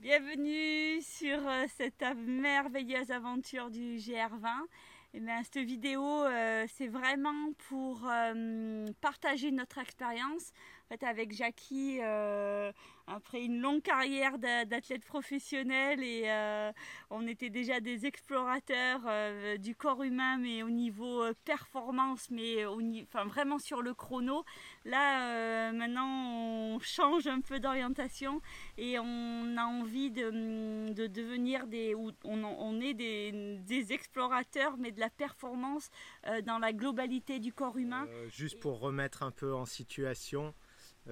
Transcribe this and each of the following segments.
Bienvenue sur euh, cette merveilleuse aventure du GR20. Et eh cette vidéo, euh, c'est vraiment pour euh, partager notre expérience. Fait, avec Jackie, après une longue carrière d'athlète professionnel et euh, on était déjà des explorateurs euh, du corps humain mais au niveau euh, performance mais au, enfin, vraiment sur le chrono. Là maintenant on change un peu d'orientation et on a envie de, de devenir des on, est des, explorateurs mais de la performance dans la globalité du corps humain. Juste pour remettre un peu en situation euh,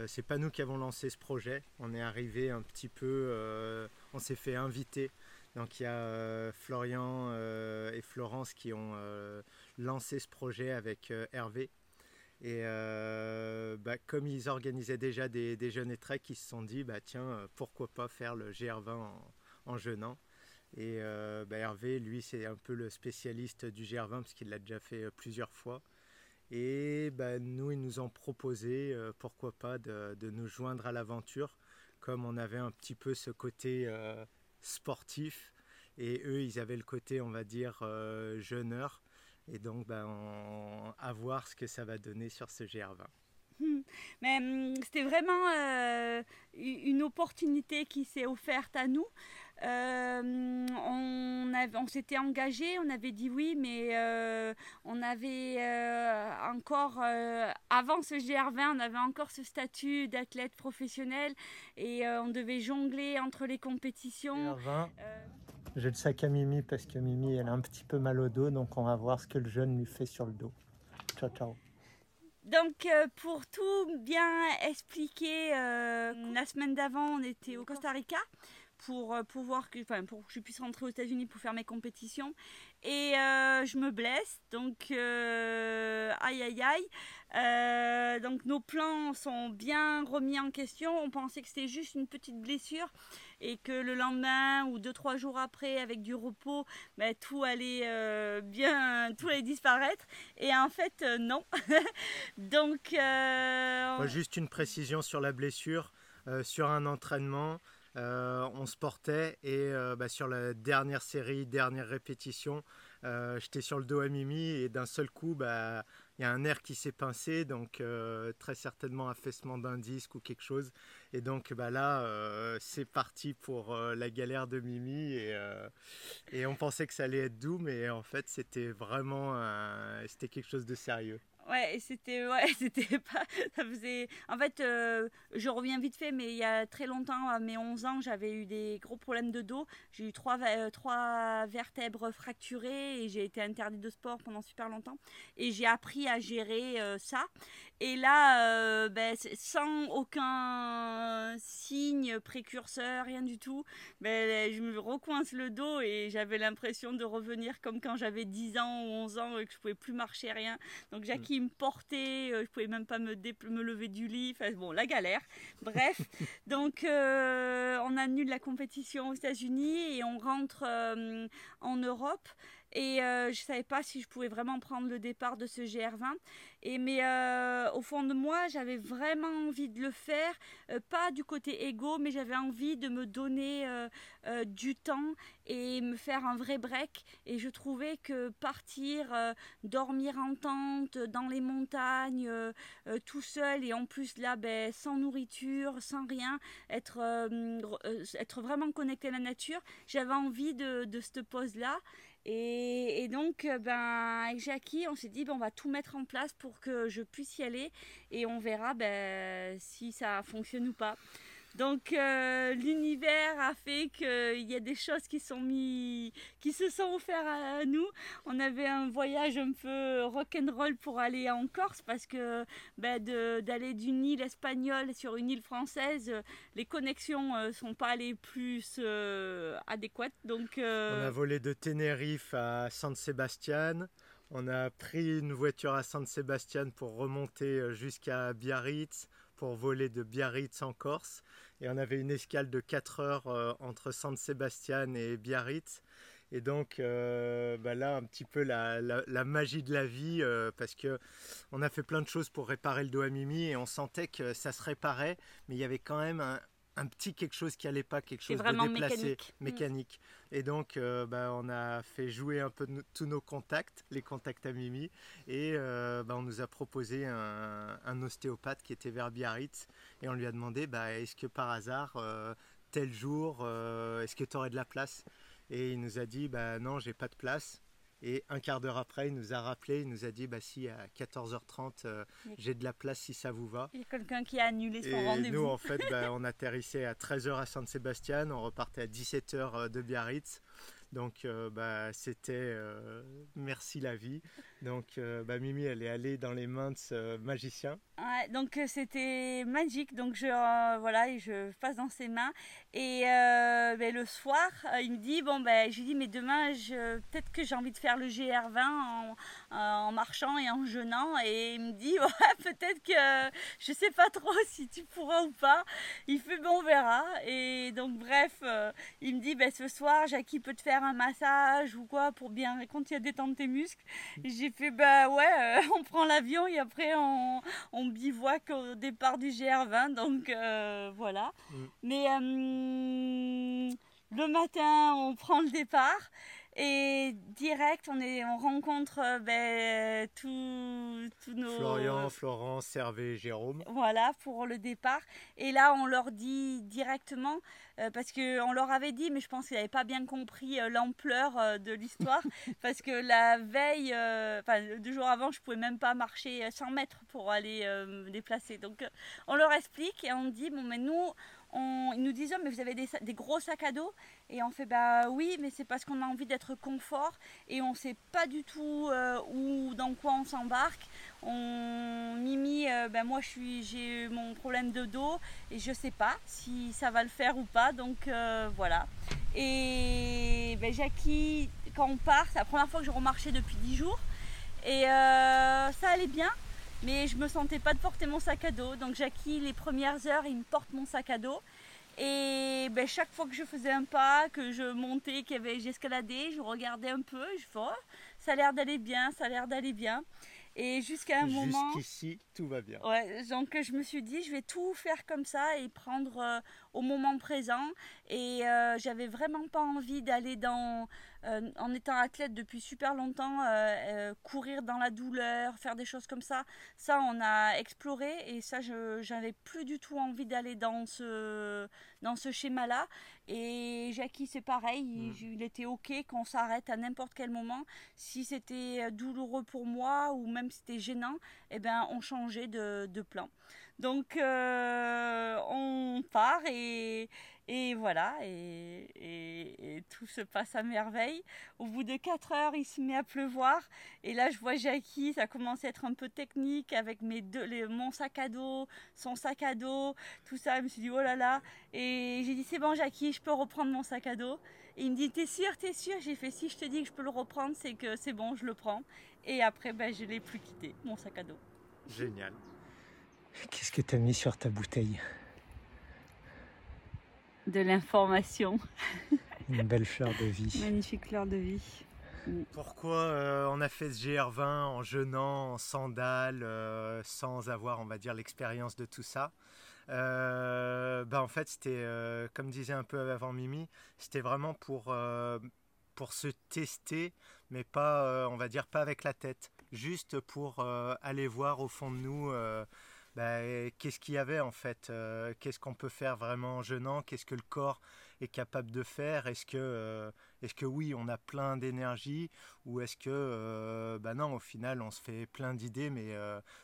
c'est pas nous qui avons lancé ce projet. On est arrivé un petit peu, euh, on s'est fait inviter. Donc il y a euh, Florian et Florence qui ont lancé ce projet avec Hervé. Et bah, comme ils organisaient déjà des, jeunes et trek, ils se sont dit bah, tiens, pourquoi pas faire le GR20 en, en jeûnant. Et bah, Hervé, lui, c'est un peu le spécialiste du GR20 parce qu'il l'a déjà fait plusieurs fois. Et ben, nous, ils nous ont proposé, euh, pourquoi pas, de, nous joindre à l'aventure, comme on avait un petit peu ce côté euh, sportif, et eux, ils avaient le côté, on va dire, euh, jeuneur. Et donc, ben, à voir ce que ça va donner sur ce GR20. Hmm. Mais hum, c'était vraiment une opportunité qui s'est offerte à nous. Euh, on, on s'était engagé, on avait dit oui, mais euh, on avait euh, encore, avant ce GR20, on avait encore ce statut d'athlète professionnel et on devait jongler entre les compétitions. J'ai le sac à Mimi parce que Mimi, elle a un petit peu mal au dos, donc on va voir ce que le jeune lui fait sur le dos. Ciao, ciao. Donc pour tout bien expliquer, la semaine d'avant on était au Costa Rica pour euh, pouvoir que, enfin, pour que je puisse rentrer aux États-Unis pour faire mes compétitions. Et euh, je me blesse, donc euh, aïe aïe aïe. donc nos plans sont bien remis en question. On pensait que c'était juste une petite blessure et que le lendemain ou deux trois jours après, avec du repos, ben, tout allait bien, tout allait disparaître. Et en fait, non. donc juste une précision sur la blessure, sur un entraînement. Euh, on se portait et euh, bah, sur la dernière série, dernière répétition, euh, j'étais sur le dos à Mimi et d'un seul coup, bah, il y a un nerf qui s'est pincé, donc très certainement affaissement d'un disque ou quelque chose. Et donc bah, là, c'est parti pour la galère de Mimi et, et, on pensait que ça allait être doux, mais en fait, c'était vraiment c'était quelque chose de sérieux. Ouais, c'était ouais, c'était pas ça faisait en fait euh, je reviens vite fait mais il y a très longtemps à mes 11 ans, j'avais eu des gros problèmes de dos, j'ai eu trois euh, trois vertèbres fracturées et j'ai été interdite de sport pendant super longtemps. Et j'ai appris à gérer euh, ça. Et là ben, sans aucun signe précurseur, rien du tout, ben je me recoince le dos et j'avais l'impression de revenir comme quand j'avais 10 ans ou 11 ans et que je pouvais plus marcher rien. Donc Me portait, euh, je pouvais même pas me, me lever du lit, enfin bon, la galère. Bref, donc euh, on annule la compétition aux États-Unis et on rentre euh, en Europe. Et euh, je savais pas si je pouvais vraiment prendre le départ de ce GR20. Et mais euh, au fond de moi, j'avais vraiment envie de le faire, euh, pas du côté égo, mais j'avais envie de me donner euh, du temps et me faire un vrai break. Et je trouvais que partir, dormir en tente dans les montagnes, tout seul et en plus là, ben, sans nourriture, sans rien, être être vraiment connecté à la nature, j'avais envie de, de cette pause là. Et, donc, euh, ben, avec Jackie, on s'est dit, ben, on va tout mettre en place pour que je puisse y aller et on verra ben, si ça fonctionne ou pas. Donc euh, l'univers a fait qu'il y a des choses qui sont mis, qui se sont offertes à nous. On avait un voyage un peu rock'n'roll pour aller en Corse parce que ben, d'aller d'une île espagnole sur une île française, les connexions ne euh, sont pas les plus euh, adéquates. Donc on a volé de Tenerife à San Sebastian. On a pris une voiture à San Sebastian pour remonter jusqu'à Biarritz pour voler de Biarritz en Corse. Et on avait une escale de 4 heures euh, entre San Sebastian et Biarritz. Et donc euh, bah là, un petit peu la, magie de la vie, euh, parce que on a fait plein de choses pour réparer le dos à Mimi et on sentait que ça se réparait, mais il y avait quand même un, un petit quelque chose qui allait pas, quelque chose de déplacé, mécanique. Mm. mécanique. Et donc, euh, bah, on a fait jouer un peu tous nos contacts, les contacts à Mimi, et euh, bah, on nous a proposé un, ostéopathe qui était vers Biarritz, et on lui a demandé, bah, est-ce que par hasard, euh, tel jour, est-ce que tu aurais de la place? Et il nous a dit, bah non, j'ai pas de place. Et un quart d'heure après, il nous a rappelé, il nous a dit bah, si à 14h30, euh, j'ai de la place si ça vous va. Il y a quelqu'un qui a annulé son rendez-vous. Nous, en fait, bah, on atterrissait à 13h à Saint-Sébastien, on repartait à 17h euh, de Biarritz. Donc euh, bah, c'était euh, merci la vie. Donc euh, bah, Mimi elle est allée dans les mains de ce magicien. Ouais, donc c'était magique. Donc je voilà et je passe dans ses mains et ben, le soir il me dit bon ben je lui dis mais demain peut-être que j'ai envie de faire le GR20 en, marchant et en jeûnant et il me dit ouais, peut-être que je sais pas trop si tu pourras ou pas. Il fait bon on verra et donc bref il me dit ben ce soir Jackie peut te faire un massage ou quoi pour bien quand il détendre tes muscles. Fait bah ouais, euh, on prend l'avion et après on, on bivouac au départ du GR20. Donc euh, voilà. Mm. Mais euh, le matin, on prend le départ. Et direct, on, est, on rencontre ben, tous nos... Florian, Florence, Hervé, Jérôme. Voilà, pour le départ. Et là, on leur dit directement, euh, parce qu'on leur avait dit, mais je pense qu'ils n'avaient pas bien compris euh, l'ampleur euh, de l'histoire, parce que la veille, enfin deux jours avant, je pouvais même pas marcher 100 mètres pour aller me déplacer. Donc on leur explique et on dit, bon mais nous, ils nous disent oh, mais vous avez des, gros sacs à dos. Et on fait bah oui mais c'est parce qu'on a envie d'être confort. Et on sait pas du tout euh, où dans quoi on s'embarque. On Mimi ben moi je suis j'ai mon problème de dos. Et je sais pas si ça va le faire ou pas. Donc euh, voilà. Et ben, Jackie quand on part c'est la première fois que je remarchais depuis 10 jours. Et ça allait bien mais je me sentais pas de porter mon sac à dos. Donc Jackie, les premières heures, il me porte mon sac à dos. Et ben, chaque fois que je faisais un pas, que je montais, que j'escaladais, je regardais un peu, je oh, ça a l'air d'aller bien, ça a l'air d'aller bien. Et jusqu'à un moment. Jusqu'ici, tout va bien. Ouais, donc je me suis dit, je vais tout faire comme ça et prendre euh, au moment présent. Et euh, j'avais vraiment pas envie d'aller dans. Euh, en étant athlète depuis super longtemps, courir dans la douleur, faire des choses comme ça. Ça, on a exploré et ça, je j'avais plus du tout envie d'aller dans ce, dans ce schéma-là. Et Jackie, c'est pareil, il, mm. il, était OK qu'on s'arrête à n'importe quel moment. Si c'était douloureux pour moi ou même si c'était gênant, eh ben, on changeait de, de plan. Donc, euh, on part et, et voilà, et, tout se passe à merveille. Au bout de 4 heures, il se met à pleuvoir. Et là, je vois Jackie, ça commence à être un peu technique avec mes deux, mon sac à dos, son sac à dos, tout ça. Je me suis dit, oh là là. Et j'ai dit, c'est bon, Jackie, je peux reprendre mon sac à dos. Et il me dit, t'es sûr, t'es sûr? J'ai fait, si je te dis que je peux le reprendre, c'est que c'est bon, je le prends. Et après, ben, je l'ai plus quitté, mon sac à dos. Génial. Qu'est-ce que tu as mis sur ta bouteille de l'information. Une belle fleur de vie. Magnifique fleur de vie. Pourquoi euh, on a fait ce GR20 en jeûnant, en sandales, euh, sans avoir, on va dire, l'expérience de tout ça euh, ben En fait, c'était, comme disait un peu avant Mimi, c'était vraiment pour, pour se tester, mais pas, on va dire, pas avec la tête. Juste pour aller voir au fond de nous bah, qu'est-ce qu'il y avait en fait euh, Qu'est-ce qu'on peut faire vraiment en jeûnant Qu'est-ce que le corps est capable de faire? Est-ce que, euh, est-ce que oui, on a plein d'énergie? Ou est-ce que, euh, bah non, au final, on se fait plein d'idées, mais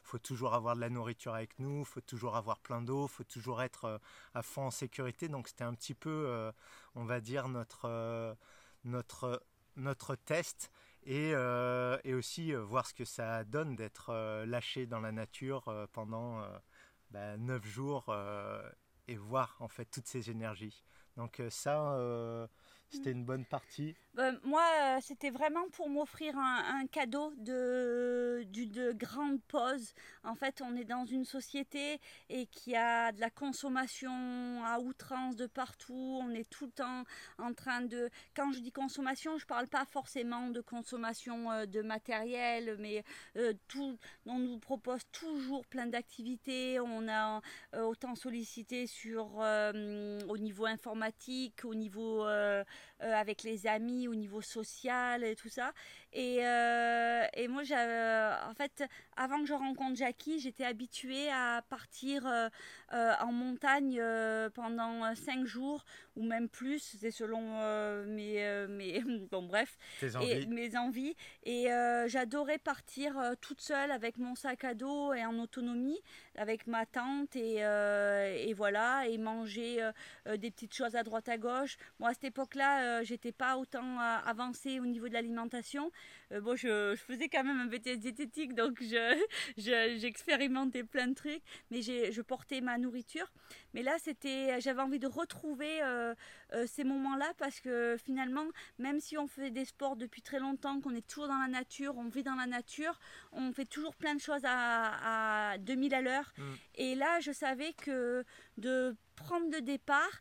faut toujours avoir de la nourriture avec nous, faut toujours avoir plein d'eau, faut toujours être à fond en sécurité. Donc c'était un petit peu, on va dire, notre, notre, notre test et, euh, et aussi euh, voir ce que ça donne d'être euh, lâché dans la nature pendant bah, 9 jours et voir en fait toutes ces énergies. Donc ça, C'était une bonne partie bah, moi, euh, c'était vraiment pour m'offrir un, cadeau de, de grande pause. En fait, on est dans une société et qui a de la consommation à outrance de partout. On est tout le temps en train de... Quand je dis consommation, je ne parle pas forcément de consommation euh, de matériel, mais euh, tout, on nous propose toujours plein d'activités. On a autant sollicité sur, au niveau informatique, au niveau avec les amis au niveau social et tout ça. Et, euh, et moi, en fait, avant que je rencontre Jackie, j'étais habituée à partir euh, euh, en montagne pendant cinq jours ou même plus, c'est selon mes, mes, bon bref, et mes envies. Et j'adorais partir toute seule avec mon sac à dos et en autonomie, avec ma tante et, et voilà, et manger des petites choses à droite à gauche. Moi, à cette époque-là, j'étais pas autant avancé au niveau de l'alimentation. Euh, bon, je, faisais quand même un BTS diététique, donc j'expérimentais je, plein de trucs, mais je portais ma nourriture. Mais là, c'était, j'avais envie de retrouver euh, euh, ces moments-là parce que finalement, même si on fait des sports depuis très longtemps, qu'on est toujours dans la nature, on vit dans la nature, on fait toujours plein de choses à, 2000 à l'heure. Mm. Et là, je savais que de prendre le départ,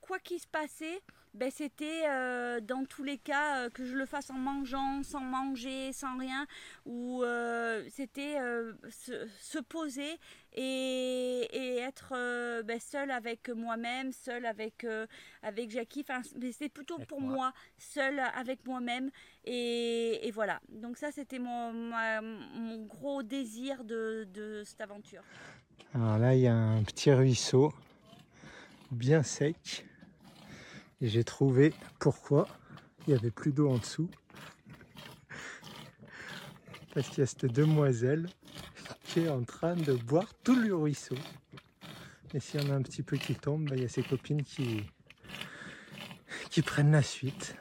quoi qu'il se passait, ben, c'était euh, dans tous les cas euh, que je le fasse en mangeant, sans manger, sans rien, ou euh, c'était se, poser et, et être ben, seul avec moi-même, seul avec, avec Jackie. Enfin, c'était plutôt pour moi. seul avec moi-même. Et, et, voilà. Donc ça, c'était mon, mon gros désir de, de cette aventure. Alors là, il y a un petit ruisseau bien sec et j'ai trouvé pourquoi il n'y avait plus d'eau en dessous. Parce qu'il y a cette demoiselle qui est en train de boire tout le ruisseau. Et s'il y en a un petit peu qui tombe, bah, il y a ses copines qui, qui prennent la suite.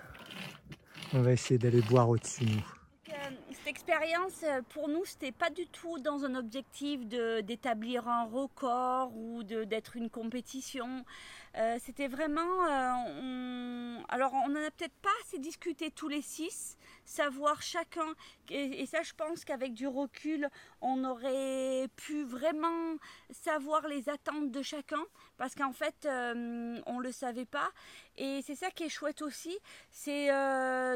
On va essayer d'aller boire au-dessus nous. Euh, cette expérience, euh, pour nous, c'était pas du tout dans un objectif d'établir un record ou d'être une compétition. Euh, c'était vraiment. Euh, alors, on n'en a peut-être pas assez discuté tous les six, savoir chacun. Et, ça, je pense qu'avec du recul, on aurait pu vraiment savoir les attentes de chacun, parce qu'en fait, euh, on ne le savait pas. Et c'est ça qui est chouette aussi, c'est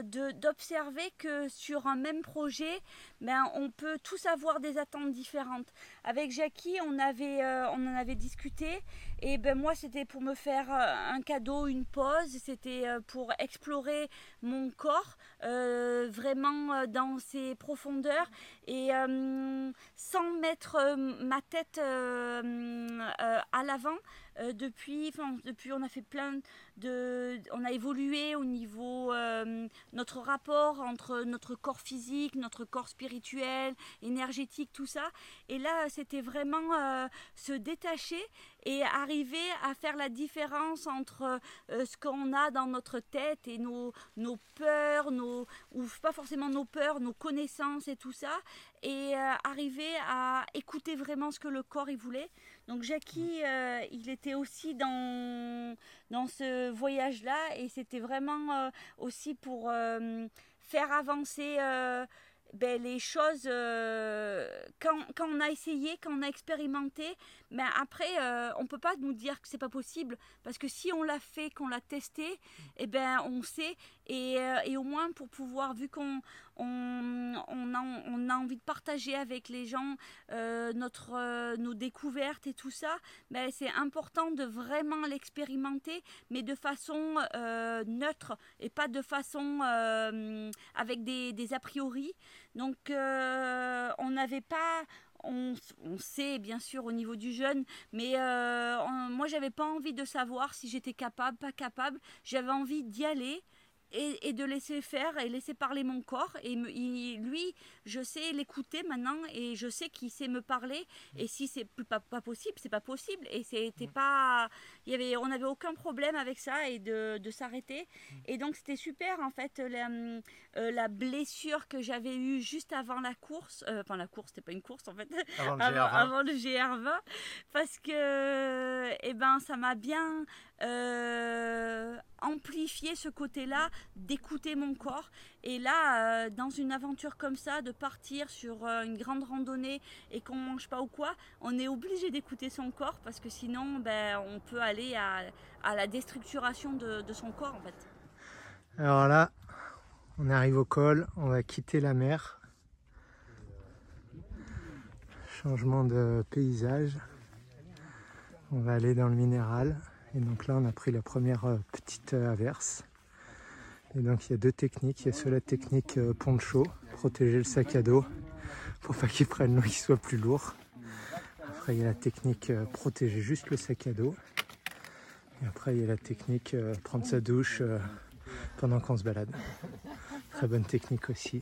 d'observer que sur un même projet, ben, on peut tous avoir des attentes différentes. Avec Jackie, on, avait, on en avait discuté, et ben moi, c'était pour me faire euh, un cadeau, une pause. C'était euh, pour explorer mon corps euh, vraiment dans ses profondeurs et sans mettre ma tête à l'avant. depuis, depuis, on a fait plein de, on a évolué au niveau notre rapport entre notre corps physique, notre corps spirituel, énergétique, tout ça. Et là, c'était vraiment se détacher et arriver à faire la différence entre euh, ce qu'on a dans notre tête et nos, nos peurs, nos, ou pas forcément nos peurs, nos connaissances et tout ça, et euh, arriver à écouter vraiment ce que le corps il voulait. Donc Jackie, euh, il était aussi dans, dans ce voyage-là et c'était vraiment aussi pour faire avancer ben, les choses, euh, quand, quand, on a essayé, quand on a expérimenté, mais après, euh, on peut pas nous dire que c'est pas possible, parce que si on l'a fait, qu'on l'a testé, eh ben, on sait, et, euh, et, au moins pour pouvoir, vu qu'on on, on, a, on, a, envie de partager avec les gens notre, nos découvertes et tout ça, ben, c'est important de vraiment l'expérimenter, mais de façon neutre, et pas de façon avec des, des a priori. Donc euh, on n'avait pas, on, sait bien sûr au niveau du jeune, mais euh, moi j'avais pas envie de savoir si j'étais capable, pas capable. J'avais envie d'y aller et, de laisser faire et laisser parler mon corps. Et lui, je sais l'écouter maintenant et je sais qu'il sait me parler. Et si c'est pas, pas possible, c'est pas possible. Et c'était pas, il y avait, on n'avait aucun problème avec ça et de, de s'arrêter. Et donc c'était super en fait la, euh, la blessure que j'avais eue juste avant la course, euh, enfin la course, c'était pas une course en fait, avant le GR20, avant, le GR20 parce que, eh ben, ça m'a bien euh, amplifier ce côté-là, d'écouter mon corps. Et là, euh, dans une aventure comme ça, de partir sur euh, une grande randonnée et qu'on mange pas ou quoi, on est obligé d'écouter son corps parce que sinon, ben, on peut aller à, la déstructuration de, de, son corps en fait. Alors là, on arrive au col, on va quitter la mer. Changement de paysage. On va aller dans le minéral. Et donc là, on a pris la première euh, petite averse. Et donc il y a deux techniques. Il y a soit la technique euh, poncho, protéger le sac à dos pour pas qu'il prenne l'eau, qu'il soit plus lourd. Après il y a la technique protéger juste le sac à dos. Et après il y a la technique prendre sa douche pendant qu'on se balade. Très bonne technique aussi.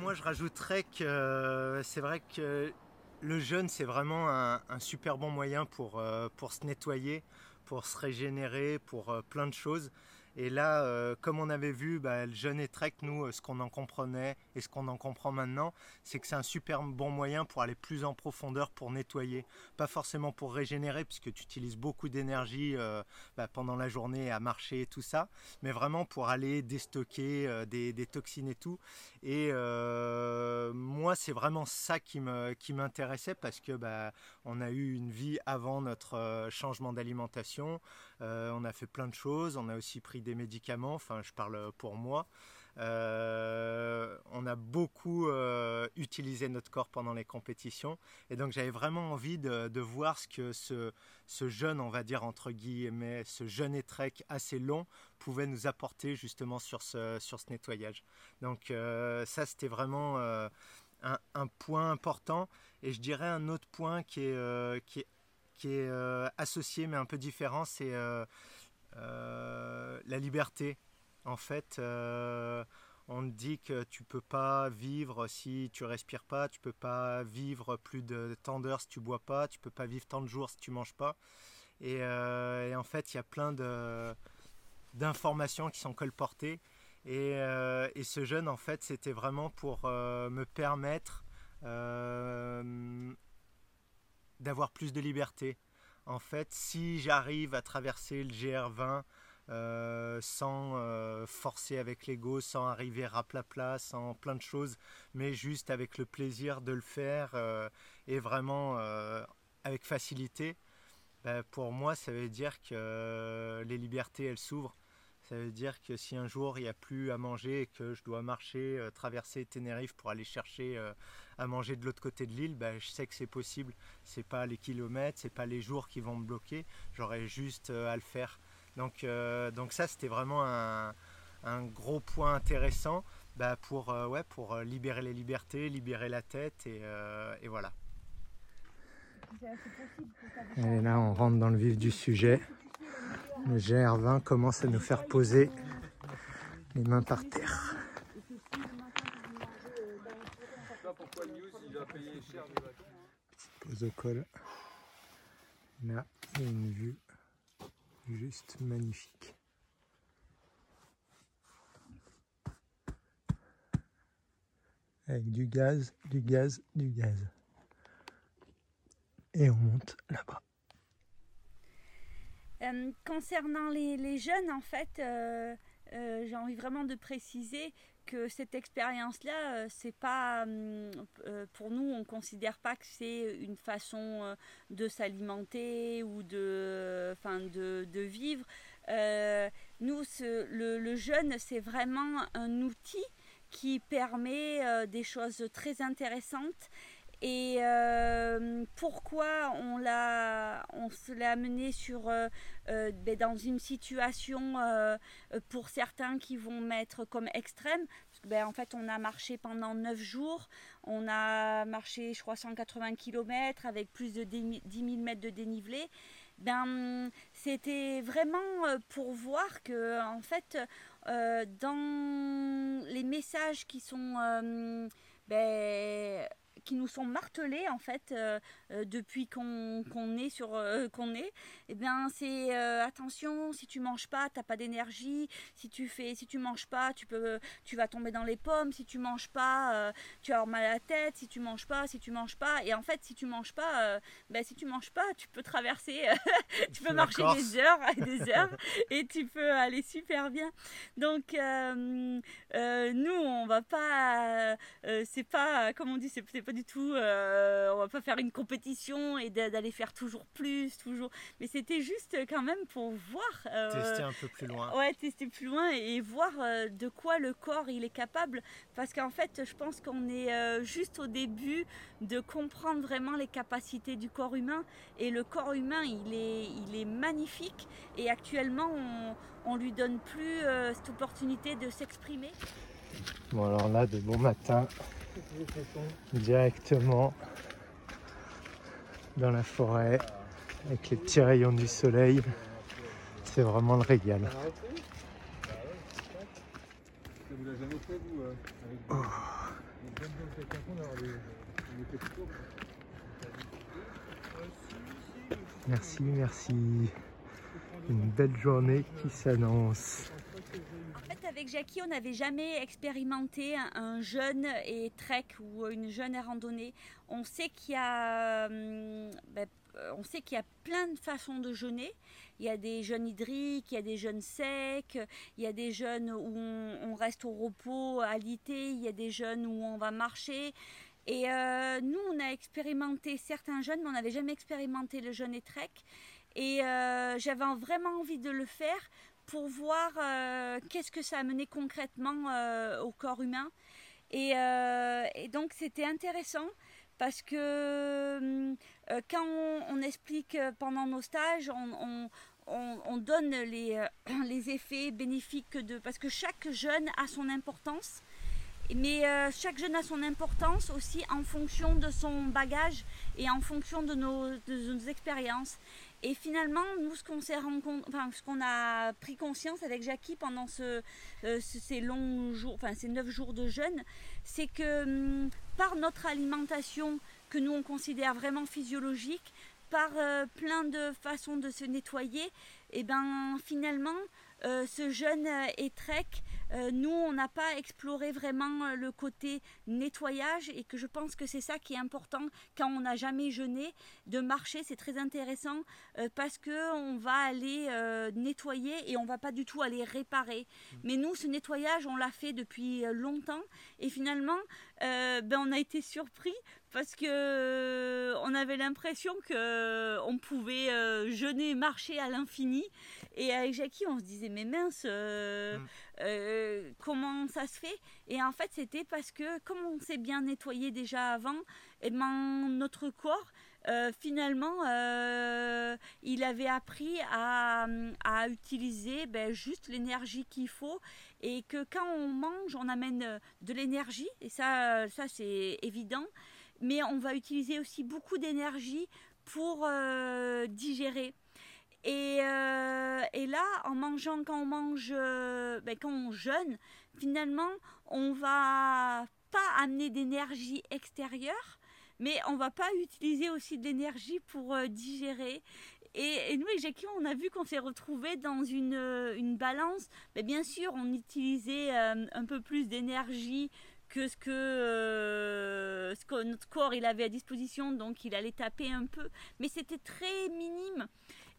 Moi je rajouterais que c'est vrai que le jeûne, c'est vraiment un, super bon moyen pour, euh, pour se nettoyer, pour se régénérer, pour euh, plein de choses. Et là, euh, comme on avait vu, bah, le jeûne et trek, nous, euh, ce qu'on en comprenait et ce qu'on en comprend maintenant, c'est que c'est un super bon moyen pour aller plus en profondeur, pour nettoyer. Pas forcément pour régénérer, puisque tu utilises beaucoup d'énergie euh, bah, pendant la journée à marcher et tout ça, mais vraiment pour aller déstocker des, toxines et tout. Et moi, c'est vraiment ça qui m'intéressait, parce que bah, on a eu une vie avant notre changement d'alimentation. Euh, on a fait plein de choses, on a aussi pris des médicaments, enfin je parle pour moi. Euh, on a beaucoup euh, utilisé notre corps pendant les compétitions et donc j'avais vraiment envie de, voir ce que ce, jeune, on va dire entre guillemets, ce jeune étrec assez long pouvait nous apporter justement sur ce, sur ce nettoyage. Donc ça c'était vraiment un, point important et je dirais un autre point qui est, qui est qui est euh, associé mais un peu différent, c'est euh, euh, la liberté. En fait, on dit que tu peux pas vivre si tu respires pas, tu peux pas vivre plus de tant d'heures si tu bois pas, tu peux pas vivre tant de jours si tu manges pas. Et, en fait, il y a plein de d'informations qui sont colportées. Et, et, ce jeûne, en fait, c'était vraiment pour me permettre d'avoir plus de liberté. En fait, si j'arrive à traverser le GR20 euh, sans euh, forcer avec l'ego, sans arriver à plat sans plein de choses, mais juste avec le plaisir de le faire euh, et vraiment avec facilité, ben, pour moi, ça veut dire que les libertés, elles s'ouvrent. Ça veut dire que si un jour il n'y a plus à manger et que je dois marcher, traverser Tenerife pour aller chercher à manger de l'autre côté de l'île, ben, je sais que c'est possible. C'est pas les kilomètres, c'est pas les jours qui vont me bloquer. J'aurai juste euh, à le faire. Donc, euh, donc ça, c'était vraiment un, gros point intéressant bah, pour, euh, ouais, pour libérer les libertés, libérer la tête et, et voilà. Et là, on rentre dans le vif du sujet. Le GR20 commence à nous faire poser les mains par terre. Petite pause au col. Là, il y a une vue juste magnifique. Avec du gaz, du gaz, du gaz. Et on monte là-bas. Euh, concernant les, jeunes, en fait, euh, euh, j'ai envie vraiment de préciser que cette expérience-là, c'est pas hum, pour nous, on considère pas que c'est une façon de s'alimenter ou de, enfin, de, vivre. nous, le, jeûne, c'est vraiment un outil qui permet des choses très intéressantes et euh, pourquoi on l'a, on se l'a amené sur, euh, euh, ben, dans une situation pour certains qui vont mettre comme extrême, parce que ben, en fait on a marché pendant 9 jours, on a marché je crois 180 km avec plus de 10 000 mètres de dénivelé. Ben, c'était vraiment pour voir que en fait dans les messages qui sont ben, qui nous sont martelés en fait depuis qu'on est sur qu'on est. Eh bien, c'est attention, si tu manges pas, t'as pas d'énergie. Si tu fais, si tu manges pas, tu peux, tu vas tomber dans les pommes. Si tu manges pas, tu as mal à la tête. Si tu manges pas, si tu manges pas. Et en fait, si tu manges pas, ben, si tu manges pas, tu peux traverser, tu peux marcher des heures et des heures et tu peux aller super bien. Donc euh, euh, nous, on va pas, euh, c'est pas, comme on dit, c'est pas du tout, on va pas faire une compétition et d'aller faire toujours plus, toujours. Mais c'était juste quand même pour voir. tester un peu plus loin. Ouais, tester plus loin et, voir de quoi le corps il est capable. Parce qu'en fait, je pense qu'on est juste au début de comprendre vraiment les capacités du corps humain. Et le corps humain, il est, il est magnifique. Et actuellement, on, on lui donne plus euh, cette opportunité de s'exprimer. Bon, alors là, de bon matin, directement dans la forêt, avec les petits rayons du soleil. C'est vraiment le régal. Merci, merci. Une belle journée qui s'annonce. Avec Jackie, on n'avait jamais expérimenté un jeûne et trek ou une jeûne et randonnée. On sait qu'il y a, hum, ben, on sait qu'il y a plein de façons de jeûner. Il y a des jeûnes hydriques, il y a des jeûnes secs, il y a des jeûnes où on, reste au repos, à l'été, il y a des jeûnes où on va marcher. Et euh, nous, on a expérimenté certains jeûnes, mais on n'avait jamais expérimenté le jeûne et trek. Et euh, j'avais vraiment envie de le faire pour voir euh, qu'est-ce que ça amenait concrètement au corps humain. Et, donc c'était intéressant parce que quand on, explique pendant nos stages, on, donne les, les, effets bénéfiques de... Parce que chaque jeune a son importance. Mais euh, chaque jeune a son importance aussi en fonction de son bagage et en fonction de nos, expériences. Et finalement, nous, ce qu'on s'est enfin, ce qu'on a pris conscience avec Jackie pendant euh, ces longs jours, enfin ces neuf jours de jeûne, c'est que hum, par notre alimentation que nous on considère vraiment physiologique, par euh, plein de façons de se nettoyer, et eh ben finalement, ce jeûne et trek euh, nous, on n'a pas exploré vraiment euh, le côté nettoyage et que je pense que c'est ça qui est important quand on n'a jamais jeûné. De marcher, c'est très intéressant euh, parce que on va aller nettoyer et on va pas du tout aller réparer. Mmh. Mais nous, ce nettoyage, on l'a fait depuis longtemps et finalement, ben, on a été surpris parce que on avait l'impression que on pouvait jeûner, marcher à l'infini. Et avec Jackie, on se disait mais mince. Mmh. Euh, comment ça se fait. Et en fait, c'était parce que comme on s'est bien nettoyé déjà avant, et eh ben, notre corps, euh, finalement, euh, il avait appris à, utiliser ben, juste l'énergie qu'il faut. Et que quand on mange, on amène de l'énergie, et ça, ça c'est évident, mais on va utiliser aussi beaucoup d'énergie pour digérer. Euh, et, là, en mangeant, quand on mange, euh, ben, quand on jeûne, finalement, on va pas amener d'énergie extérieure, mais on va pas utiliser aussi de l'énergie pour euh, digérer. Et, nous, avec Jackie, on a vu qu'on s'est retrouvé dans une, balance. Mais bien sûr, on utilisait un peu plus d'énergie que ce que, ce que notre corps il avait à disposition, donc il allait taper un peu, mais c'était très minime.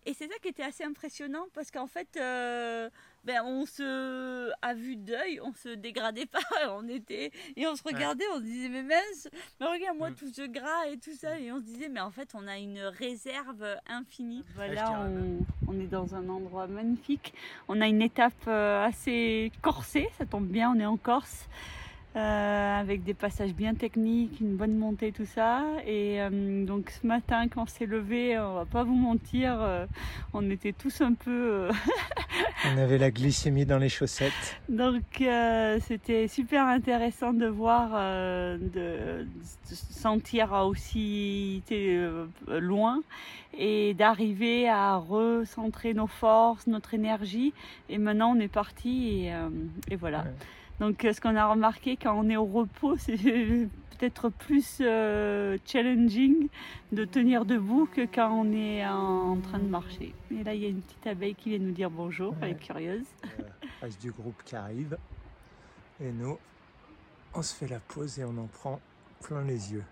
Et c'est ça qui était assez impressionnant parce qu'en fait, euh, ben, on se, à vue d'œil, on se dégradait pas, on était, et on se regardait, on se disait, mais mince, mais regarde-moi mm. tout ce gras et tout ça, et on se disait, mais en fait, on a une réserve infinie. Voilà, on, on est dans un endroit magnifique. On a une étape euh, assez corsée, ça tombe bien, on est en Corse. Euh, avec des passages bien techniques, une bonne montée, tout ça. Et euh, donc ce matin, quand on s'est levé, on va pas vous mentir, euh, on était tous un peu. on avait la glycémie dans les chaussettes. Donc c'était super intéressant de voir, de, sentir aussi loin et d'arriver à recentrer nos forces, notre énergie. Et maintenant, on est parti et, et voilà. Donc ce qu'on a remarqué quand on est au repos, c'est peut-être plus challenging de tenir debout que quand on est en, train de marcher. Et là, il y a une petite abeille qui vient nous dire bonjour, elle est curieuse. reste du groupe qui arrive. Et nous, on se fait la pause et on en prend plein les yeux.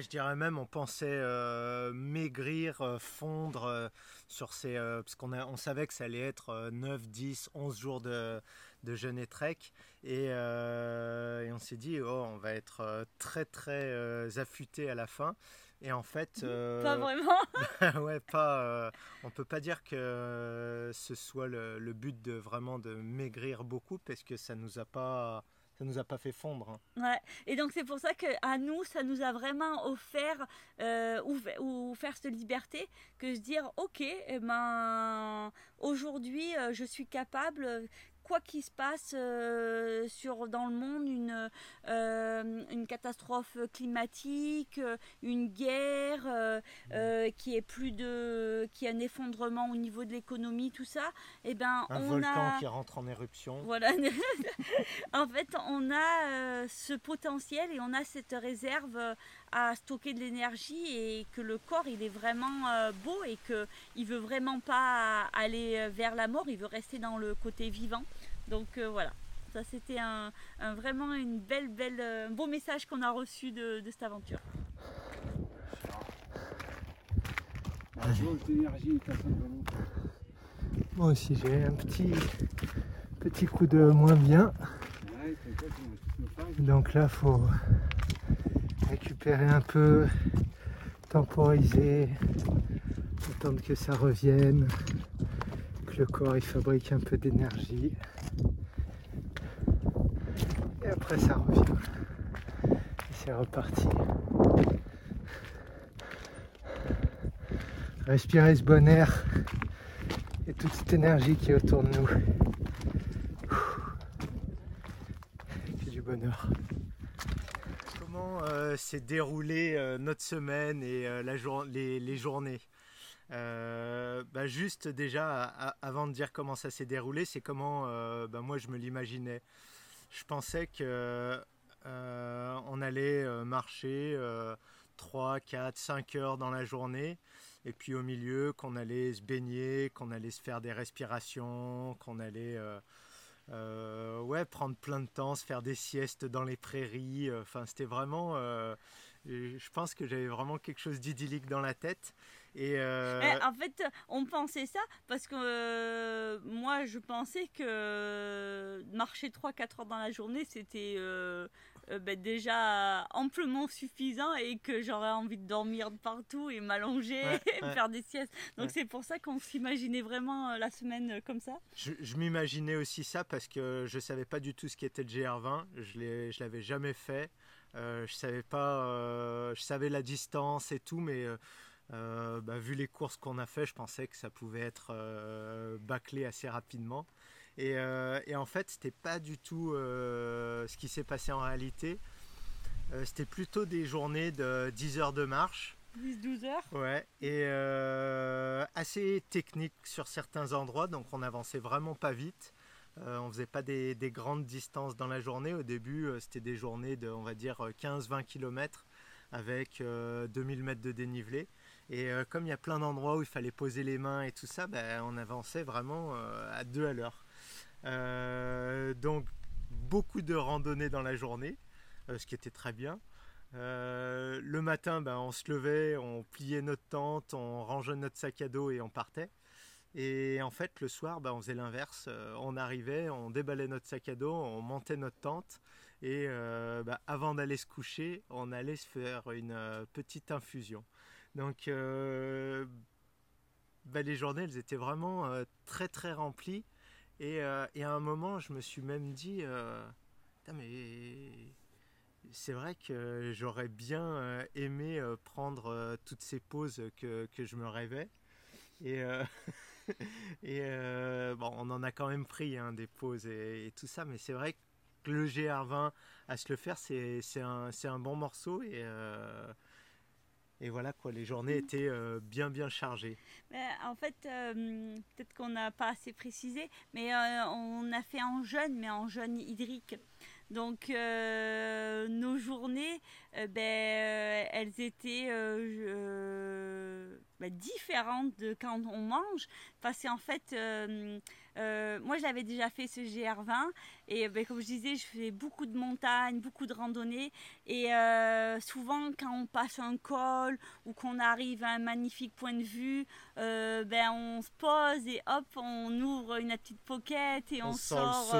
Je dirais même, on pensait euh, maigrir, euh, fondre euh, sur ces. parce qu'on on savait que ça allait être 9, 10, 11 jours de, de jeûne et trek. Et, et on s'est dit, oh, on va être très, très affûté à la fin. Et en fait, pas vraiment. ouais, pas. on peut pas dire que ce soit le, le, but de vraiment de maigrir beaucoup parce que ça nous a pas ça nous a pas fait fondre. Hein. Ouais. Et donc c'est pour ça que à nous, ça nous a vraiment offert euh, ou, faire cette liberté que se dire ok, eh ben aujourd'hui euh, je suis capable quoi qu'il se passe euh, sur, dans le monde, une, euh, une catastrophe climatique, euh, une guerre, qui est plus de, qui a un effondrement au niveau de l'économie, tout ça, et eh ben un volcan qui rentre en éruption. Voilà. en fait, on a ce potentiel et on a cette réserve à stocker de l'énergie et que le corps il est vraiment euh, beau et que il veut vraiment pas aller vers la mort, il veut rester dans le côté vivant. Donc euh, voilà, ça c'était un, vraiment une belle belle euh, un beau message qu'on a reçu de, cette aventure. Moi aussi j'ai un petit petit coup de moins bien. Donc là faut récupérer un peu, temporiser, attendre que ça revienne, que le corps il fabrique un peu d'énergie. Et après ça revient. Et c'est reparti. Respirer ce bon air et toute cette énergie qui est autour de nous. C'est du bonheur. Euh, s'est déroulée euh, notre semaine et euh, la les, journées bah, Juste déjà, avant de dire comment ça s'est déroulé, c'est comment bah, moi je me l'imaginais. Je pensais que on allait marcher 3, 4, 5 heures dans la journée et puis au milieu qu'on allait se baigner, qu'on allait se faire des respirations, qu'on allait euh, ouais, prendre plein de temps, se faire des siestes dans les prairies. Euh, enfin, c'était vraiment. Euh, je pense que j'avais vraiment quelque chose d'idyllique dans la tête. Et eh, en fait, on pensait ça parce que moi, je pensais que marcher 3-4 heures dans la journée, c'était euh, ben, déjà amplement suffisant et que j'aurais envie de dormir partout et m'allonger et faire des siestes. Donc c'est pour ça qu'on s'imaginait vraiment euh, la semaine euh, comme ça. Je, m'imaginais aussi ça parce que je savais pas du tout ce qu'était le GR20. Je ne l'avais jamais fait. je savais pas, je savais la distance et tout, mais bah, vu les courses qu'on a fait, je pensais que ça pouvait être bâclé assez rapidement. Euh, et, en fait, c'était pas du tout euh, ce qui s'est passé en réalité. Euh, c'était plutôt des journées de 10 heures de marche. 10-12 heures Ouais, et assez technique sur certains endroits, donc on avançait vraiment pas vite. on faisait pas des, des, grandes distances dans la journée. Au début, c'était des journées de, on va dire, 15-20 km avec 2000 mètres de dénivelé. Et comme il y a plein d'endroits où il fallait poser les mains et tout ça, ben, on avançait vraiment à deux à l'heure. Euh, donc beaucoup de randonnées dans la journée, euh, ce qui était très bien. Euh, le matin, ben, on se levait, on pliait notre tente, on rangeait notre sac à dos et on partait. Et en fait, le soir, ben, on faisait l'inverse. on arrivait, on déballait notre sac à dos, on montait notre tente. Et ben, avant d'aller se coucher, on allait se faire une petite infusion. Donc, ben, les journées, elles étaient vraiment très très remplies. Euh, et, à un moment, je me suis même dit, euh, mais c'est vrai que j'aurais bien euh, aimé prendre toutes ces pauses que, je me rêvais. Et, bon, on en a quand même pris hein, des pauses et, tout ça, mais c'est vrai que le GR20 à se le faire, c'est un, bon morceau. Et voilà quoi, les journées étaient euh, bien bien chargées. en fait, euh, peut-être qu'on n'a pas assez précisé, mais euh, on a fait en jeûne, mais en jeûne hydrique. Donc nos journées, ben, elles étaient ben, différentes de quand on mange, parce qu'en fait euh, moi, j'avais déjà fait ce GR20 et ben, comme je disais, je fais beaucoup de montagnes, beaucoup de randonnées. Et euh, souvent quand on passe un col ou qu'on arrive à un magnifique point de vue, euh, ben, on se pose et hop, on ouvre une petite pocket et on, sort,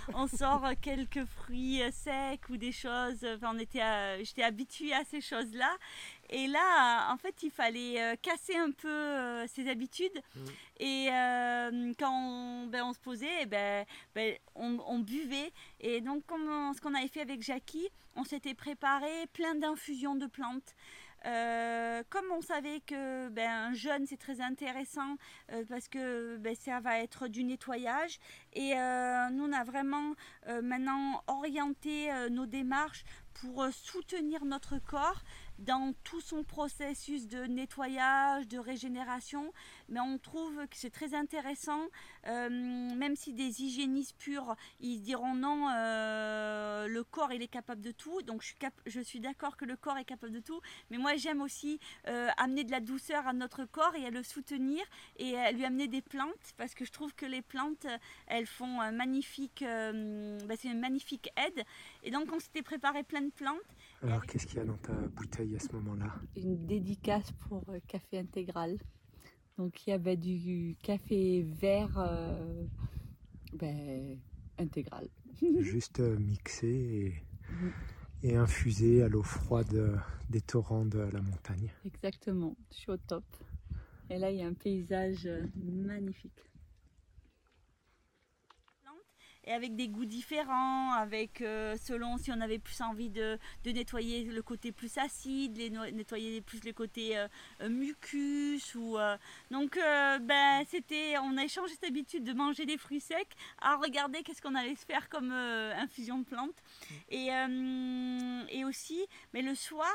on sort quelques fruits secs ou des choses. Enfin, on était, j'étais habituée à ces choses-là et là, en fait, il fallait euh, casser un peu euh, ses habitudes. Mm. Et euh, quand on, ben, on, se posait, eh ben, ben, on, buvait. Et donc, comme ce qu'on avait fait avec Jackie, on s'était préparé plein d'infusions de plantes. comme on savait que ben, un jeûne c'est très intéressant parce que ben, ça va être du nettoyage et nous on a vraiment maintenant orienté nos démarches pour soutenir notre corps dans tout son processus de nettoyage, de régénération, mais on trouve que c'est très intéressant, euh, même si des hygiénistes purs, ils diront non, euh, le corps il est capable de tout, donc je suis, d'accord que le corps est capable de tout, mais moi j'aime aussi euh, amener de la douceur à notre corps et à le soutenir et à lui amener des plantes, parce que je trouve que les plantes, elles font un magnifique, bah, c'est une magnifique aide, et donc on s'était préparé plein de plantes, alors, qu'est-ce qu'il y a dans ta bouteille à ce moment-là? Une dédicace pour euh, café intégral. Donc, il y avait du café vert euh, ben, intégral. Juste euh, mixé et, infusé à l'eau froide des torrents de la montagne. Exactement, je suis au top. Et là, il y a un paysage magnifique et avec des goûts différents, avec euh, selon si on avait plus envie de, nettoyer le côté plus acide, les nettoyer plus le côté euh, euh, mucus ou donc ben c'était on a échangé cette habitude de manger des fruits secs à regarder qu'est-ce qu'on allait se faire comme infusion de plantes mm. et, et aussi mais le soir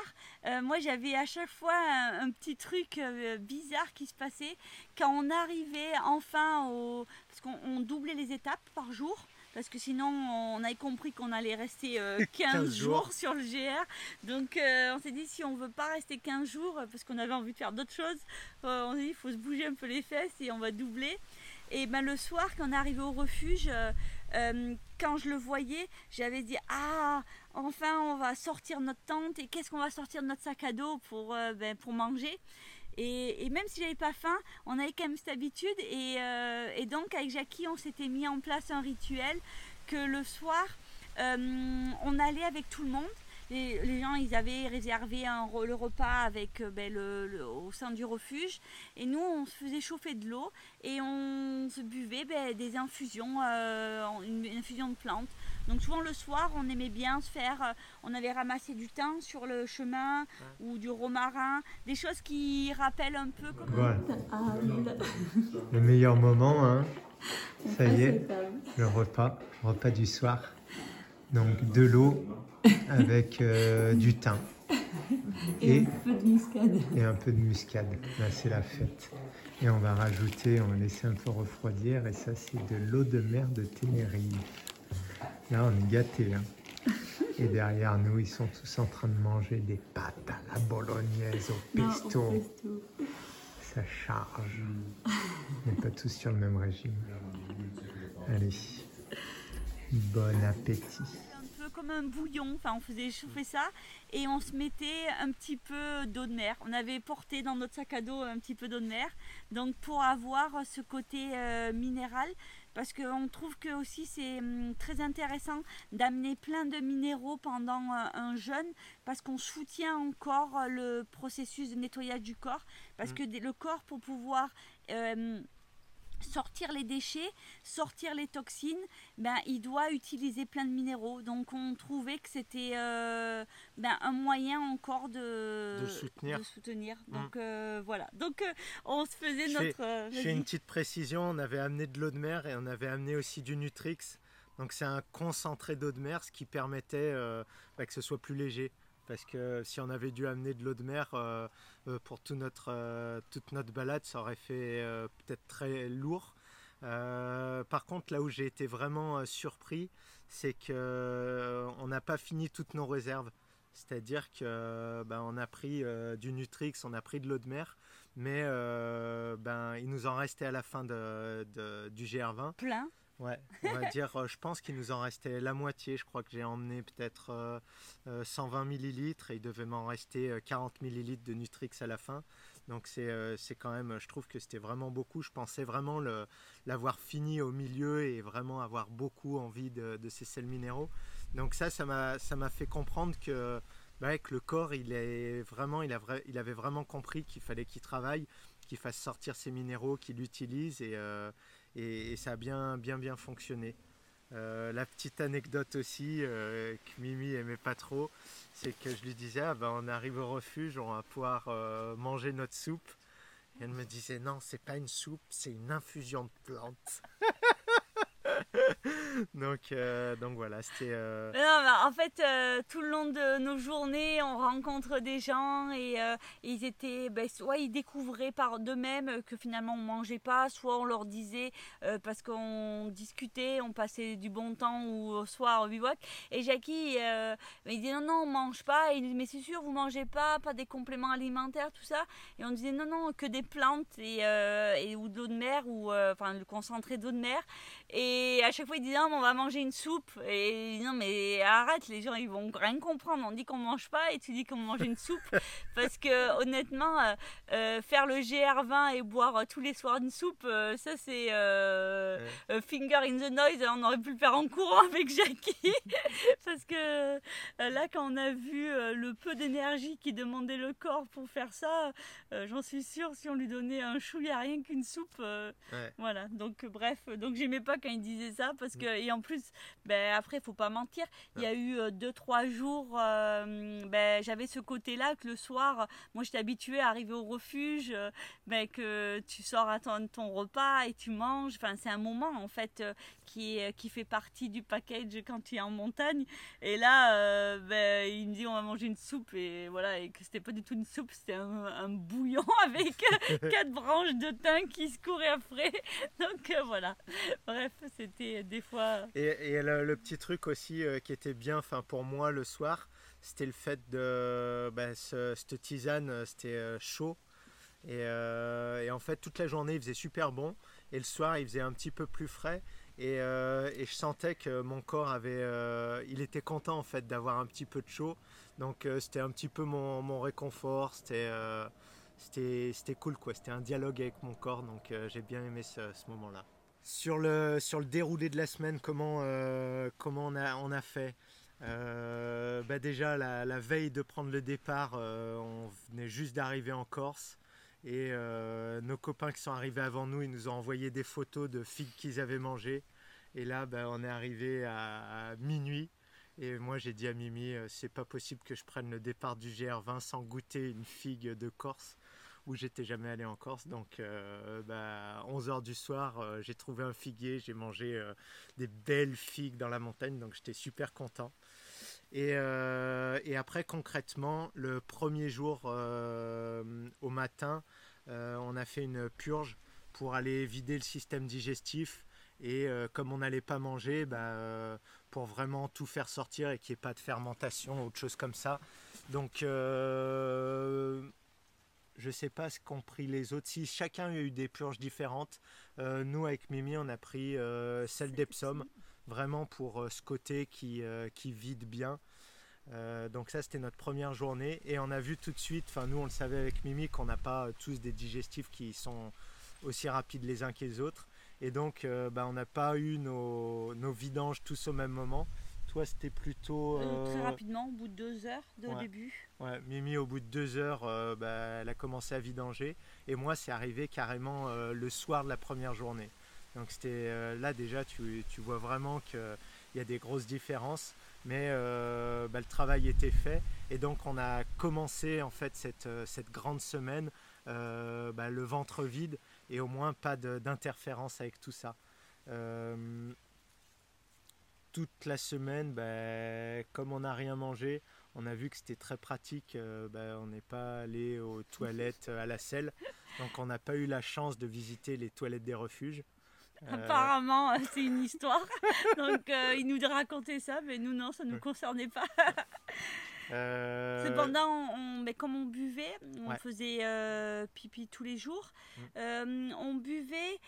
moi j'avais à chaque fois un, un petit truc bizarre qui se passait quand on arrivait enfin au parce qu'on doublait les étapes par jour parce que sinon on avait compris qu'on allait rester 15, euh, jours sur le GR. Donc euh, on s'est dit si on veut pas rester 15 jours parce qu'on avait envie de faire d'autres choses, euh, on s'est dit il faut se bouger un peu les fesses et on va doubler. Et ben le soir quand on est arrivé au refuge, quand je le voyais, j'avais dit ah enfin on va sortir notre tente et qu'est-ce qu'on va sortir de notre sac à dos pour, ben, pour manger. Et, même si j'avais pas faim, on avait quand même cette habitude. Euh, et, donc avec Jackie, on s'était mis en place un rituel que le soir, euh, on allait avec tout le monde. Les, gens, ils avaient réservé le repas avec euh, ben, au sein du refuge. Et nous, on se faisait chauffer de l'eau et on se buvait ben, des infusions, une infusion de plantes. Donc souvent le soir, on aimait bien se faire, euh, on avait ramassé du thym sur le chemin ou du romarin, des choses qui rappellent un peu comme le meilleur moment, hein. ça y est, le repas, repas du soir. Donc de l'eau avec euh, du thym. Et, un peu de muscade. Et un peu de muscade. Là, c'est la fête. Et on va rajouter, on va laisser un peu refroidir. Et ça, c'est de l'eau de mer de Tenerife. Là, on est gâtés. Hein. Et derrière nous, ils sont tous en train de manger des pâtes à la bolognaise au pesto. Ça charge. On n'est pas tous sur le même régime. Allez, bon appétit Un peu comme un bouillon, enfin on faisait chauffer ça et on se mettait un petit peu d'eau de mer. On avait porté dans notre sac à dos un petit peu d'eau de mer, donc pour avoir ce côté euh, minéral, parce qu'on trouve que aussi c'est hum, très intéressant d'amener plein de minéraux pendant euh, un jeûne parce qu'on soutient encore euh, le processus de nettoyage du corps parce mmh. que le corps pour pouvoir euh, sortir les déchets, sortir les toxines, ben, il doit utiliser plein de minéraux. Donc on trouvait que c'était euh, ben, un moyen encore de, de soutenir. Mmh. Donc euh, voilà. Donc euh, on se faisait notre... J'ai une petite précision, on avait amené de l'eau de mer et on avait amené aussi du Nutrix. Donc c'est un concentré d'eau de mer, ce qui permettait ben, que ce soit plus léger parce que si on avait dû amener de l'eau de mer pour tout notre, toute notre balade, ça aurait fait peut-être très lourd. par contre, là où j'ai été vraiment surpris, c'est qu'on n'a pas fini toutes nos réserves. C'est-à-dire que ben, on a pris du Nutrix, on a pris de l'eau de mer, mais ben, il nous en restait à la fin de, du GR20. Plein Ouais, on va dire, euh, je pense qu'il nous en restait la moitié. Je crois que j'ai emmené peut-être 120 euh, euh, millilitres et il devait m'en rester 40 millilitres de Nutrix à la fin. Donc c'est quand même, je trouve que c'était vraiment beaucoup. Je pensais vraiment l'avoir fini au milieu et vraiment avoir beaucoup envie de, ces sels minéraux. Donc ça, ça m'a fait comprendre que, bah, le corps, il, est vraiment, il, a il avait vraiment compris qu'il fallait qu'il travaille, qu'il fasse sortir ses minéraux, qu'il utilise et et, ça a bien bien bien fonctionné. Euh, la petite anecdote aussi euh, que Mimi aimait pas trop, c'est que je lui disais ah ben, on arrive au refuge, on va pouvoir euh, manger notre soupe. Et elle me disait non c'est pas une soupe, c'est une infusion de plantes. donc, euh, donc voilà, c'était. Euh, en fait, euh, tout le long de nos journées, on rencontre des gens et, ils étaient, ben, soit ils découvraient par d'eux-mêmes que finalement on mangeait pas, soit on leur disait parce qu'on discutait, on passait du bon temps ou au soir au bivouac. Et Jackie, il disait non, non, on mange pas. Et il disait, mais c'est sûr, vous mangez pas, pas des compléments alimentaires, tout ça. Et on disait non, non, que des plantes et, ou de l'eau de mer ou enfin le concentré d'eau de mer. À chaque fois, il disait non, on va manger une soupe. Et non, mais arrête, les gens ils vont rien comprendre. On dit qu'on mange pas et tu dis qu'on mange une soupe. Parce que honnêtement, euh, euh, faire le GR20 et boire tous les soirs une soupe, euh, ça c'est finger in the noise. On aurait pu le faire en courant avec Jackie. Parce que là, quand on a vu le peu d'énergie qui demandait le corps pour faire ça, j'en suis sûre, si on lui donnait un chou, il n'y a rien qu'une soupe. Voilà, donc bref, donc j'aimais pas quand il disait ça parce que et en plus ben après faut pas mentir il y a eu euh, deux trois jours euh, ben j'avais ce côté là que le soir moi j'étais habituée à arriver au refuge euh, ben que tu sors à ton, ton repas et tu manges. Enfin c'est un moment en fait qui qui fait partie du package quand tu es en montagne. Et là ben, il me dit on va manger une soupe. Et voilà et que c'était pas du tout une soupe c'était un, bouillon avec quatre branches de thym qui se couraient après. Donc voilà. Bref c'était des fois. Et, le, petit truc aussi euh, qui était bien enfin, pour moi le soir, c'était le fait de. Ben, cette tisane, euh, c'était euh, chaud. Et, et, en fait, toute la journée, il faisait super bon. Et le soir, il faisait un petit peu plus frais. Et, et je sentais que mon corps avait. il était content en fait d'avoir un petit peu de chaud. Donc c'était un petit peu mon, mon réconfort. C'était. c'était cool quoi, c'était un dialogue avec mon corps, donc j'ai bien aimé ce moment-là. Sur le, déroulé de la semaine, comment, euh, on, a, fait? Euh, bah Déjà, la, veille de prendre le départ, euh, on venait juste d'arriver en Corse. Et nos copains qui sont arrivés avant nous, ils nous ont envoyé des photos de figues qu'ils avaient mangées. Et là, bah, on est arrivé à, minuit. Et moi, j'ai dit à Mimi, c'est pas possible que je prenne le départ du GR20 sans goûter une figue de Corse où j'étais jamais allé en Corse. Donc, euh, bah, 11h du soir, euh, j'ai trouvé un figuier, j'ai mangé euh, des belles figues dans la montagne, donc j'étais super content. Et, et, après, concrètement, le premier jour au matin, on a fait une purge pour aller vider le système digestif. Et comme on n'allait pas manger, bah, pour vraiment tout faire sortir et qu'il n'y ait pas de fermentation autre chose comme ça. Donc je ne sais pas ce qu'ont pris les autres. Si chacun a eu des purges différentes, euh, nous avec Mimi, on a pris euh, celle d'Epsom, vraiment pour euh, ce côté qui, qui vide bien. donc ça c'était notre première journée et on a vu tout de suite, enfin nous on le savait avec Mimi qu'on n'a pas tous des digestifs qui sont aussi rapides les uns que les autres et donc bah, on n'a pas eu nos, nos vidanges tous au même moment c'était plutôt. Euh, très rapidement, au bout de deux heures de début. Ouais, Mimi, au bout de deux heures, euh, bah, elle a commencé à vidanger. Et moi, c'est arrivé carrément euh, le soir de la première journée. Donc, c'était là déjà, tu, tu vois vraiment qu'il y a des grosses différences. Mais bah, le travail était fait. Et donc, on a commencé en fait cette, cette grande semaine, bah, le ventre vide et au moins pas d'interférence avec tout ça toute la semaine, ben, comme on n'a rien mangé, on a vu que c'était très pratique. Bah, on n'est pas allé aux toilettes à la selle, donc on n'a pas eu la chance de visiter les toilettes des refuges. Apparemment, c'est une histoire. Donc, il nous racontait ça, mais nous, non, ça ne nous concernait pas. Cependant, on, mais comme on buvait, on faisait pipi tous les jours, mm. on buvait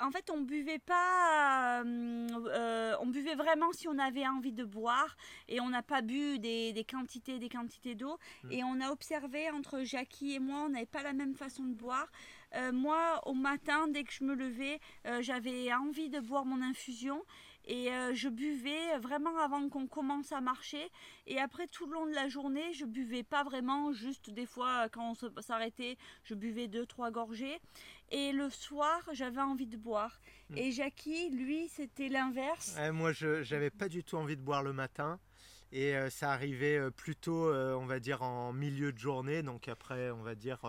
en fait, on buvait pas, euh, euh, on buvait vraiment si on avait envie de boire et on n'a pas bu des, quantités, des quantités d'eau. Mm. Et on a observé entre Jackie et moi, on n'avait pas la même façon de boire. Euh, moi, au matin, dès que je me levais, j'avais envie de boire mon infusion et je buvais vraiment avant qu'on commence à marcher. Et après, tout le long de la journée, je buvais pas vraiment, juste des fois, quand on s'arrêtait, je buvais deux, trois gorgées. Et le soir, j'avais envie de boire. Hmm. Et Jackie, lui, c'était l'inverse. moi, je n'avais pas du tout envie de boire le matin. Et euh, ça arrivait euh, plutôt, euh, on va dire, en milieu de journée. Donc après, on va dire,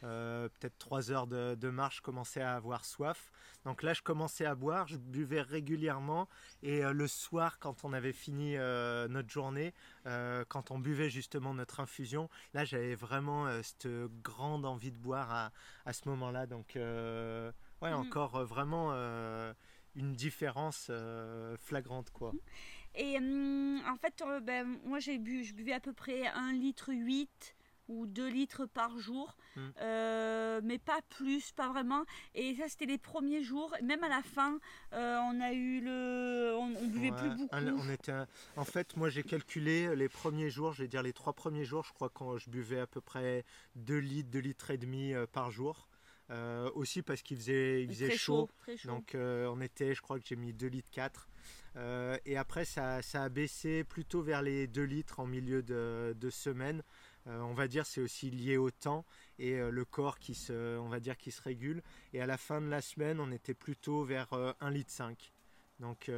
peut-être trois heures de, de, marche, je commençais à avoir soif. Donc là, je commençais à boire, je buvais régulièrement. Et euh, le soir, quand on avait fini euh, notre journée, euh, quand on buvait justement notre infusion, là, j'avais vraiment cette grande envie de boire à, ce moment-là. Donc, ouais, mhm. encore vraiment une différence flagrante, quoi. Et hum, en fait, ben, moi, j'ai bu, je buvais à peu près 1 litre 8 ou 2 litres par jour, hmm. euh, mais pas plus, pas vraiment. Et ça, c'était les premiers jours. Même à la fin, euh, on a eu le, on, buvait plus beaucoup. On était, en fait, moi, j'ai calculé les premiers jours, je vais dire les trois premiers jours, je crois que je buvais à peu près 2 litres, 2 litres et demi euh, par jour. aussi parce qu'il faisait, il faisait chaud. Donc on était, je crois que j'ai mis 2 litres 4. et après ça, ça, a baissé plutôt vers les 2 litres en milieu de, de semaine. Euh, on va dire c'est aussi lié au temps et euh, le corps qui se, on va dire qui se régule. Et à la fin de la semaine, on était plutôt vers 1,5 euh, litre. Donc,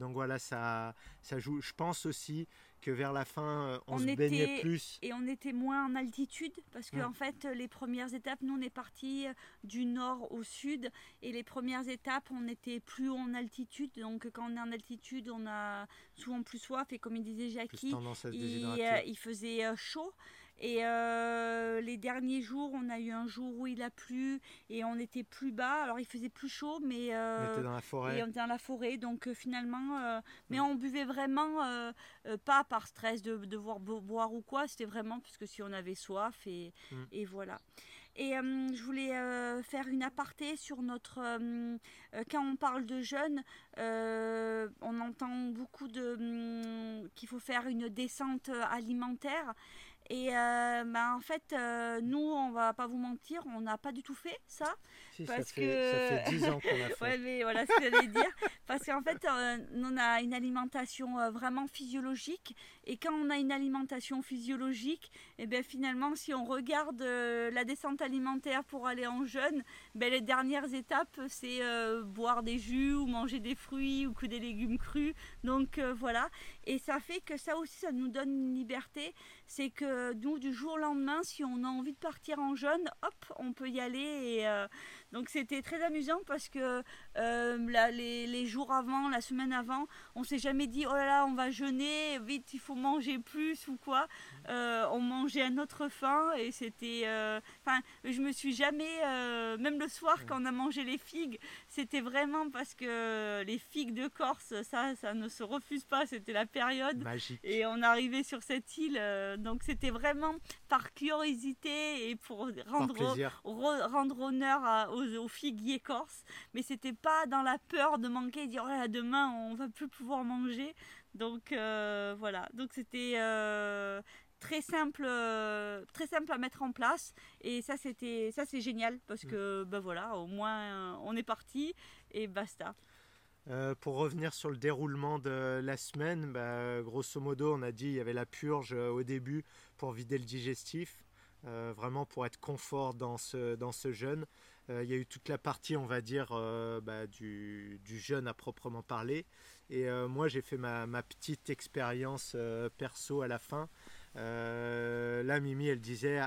donc voilà, ça, ça joue. Je pense aussi que vers la fin, on, se baignait plus. Et on était moins en altitude parce que en fait, les premières étapes, nous on est parti du nord au sud et les premières étapes, on était plus en altitude. Donc quand on est en altitude, on a souvent plus soif et comme il disait Jackie, il, faisait chaud. Et euh, les derniers jours, on a eu un jour où il a plu et on était plus bas. Alors il faisait plus chaud, mais euh, on était dans la forêt. Et on était dans la forêt, donc euh, finalement, mais mm. on buvait vraiment pas par stress de devoir boire ou quoi. C'était vraiment parce que si on avait soif et, mm. et voilà. Et je voulais faire une aparté sur notre. quand on parle de jeunes, on entend beaucoup de hum, qu'il faut faire une descente alimentaire. Et euh, bah, en fait, euh, nous, on va pas vous mentir, on n'a pas du tout fait ça. Parce ça, fait, que... ça fait 10 ans qu'on l'a fait. ouais, mais voilà ce que j'allais dire. Parce qu'en fait, euh, on a une alimentation vraiment physiologique. Et quand on a une alimentation physiologique, et eh bien finalement, si on regarde la descente alimentaire pour aller en jeûne, ben, les dernières étapes, c'est boire des jus ou manger des fruits ou que des légumes crus. Donc voilà. Et ça fait que ça aussi, ça nous donne une liberté. C'est que euh, nous, du jour au lendemain, si on a envie de partir en jeûne, hop, on peut y aller. Et, euh, donc c'était très amusant parce que euh, les, jours avant, la semaine avant, on s'est jamais dit oh là là, on va jeûner, vite, il faut manger plus ou quoi. on mangeait à notre faim et c'était. Enfin, je me suis jamais, même le soir quand on a mangé les figues, c'était vraiment parce que les figues de Corse, ça, ça ne se refuse pas. C'était la période. Magique. Et on arrivait sur cette île, donc c'était vraiment par curiosité et pour rendre, rendre honneur aux, figuiers corses. Mais c'était pas dans la peur de manquer et dire oh demain on va plus pouvoir manger. Donc euh, voilà, donc c'était euh, très simple, euh, très simple à mettre en place. Et ça c'était, ça c'est génial parce que ben voilà, au moins on est parti et basta. Euh, pour revenir sur le déroulement de la semaine, bah, grosso modo, on a dit il y avait la purge euh, au début pour vider le digestif, euh, vraiment pour être confort dans ce, dans ce jeûne. Il y a eu toute la partie, on va dire, bah, du, du, jeûne à proprement parler. Et moi, j'ai fait ma, ma petite expérience perso à la fin. là, Mimi, elle disait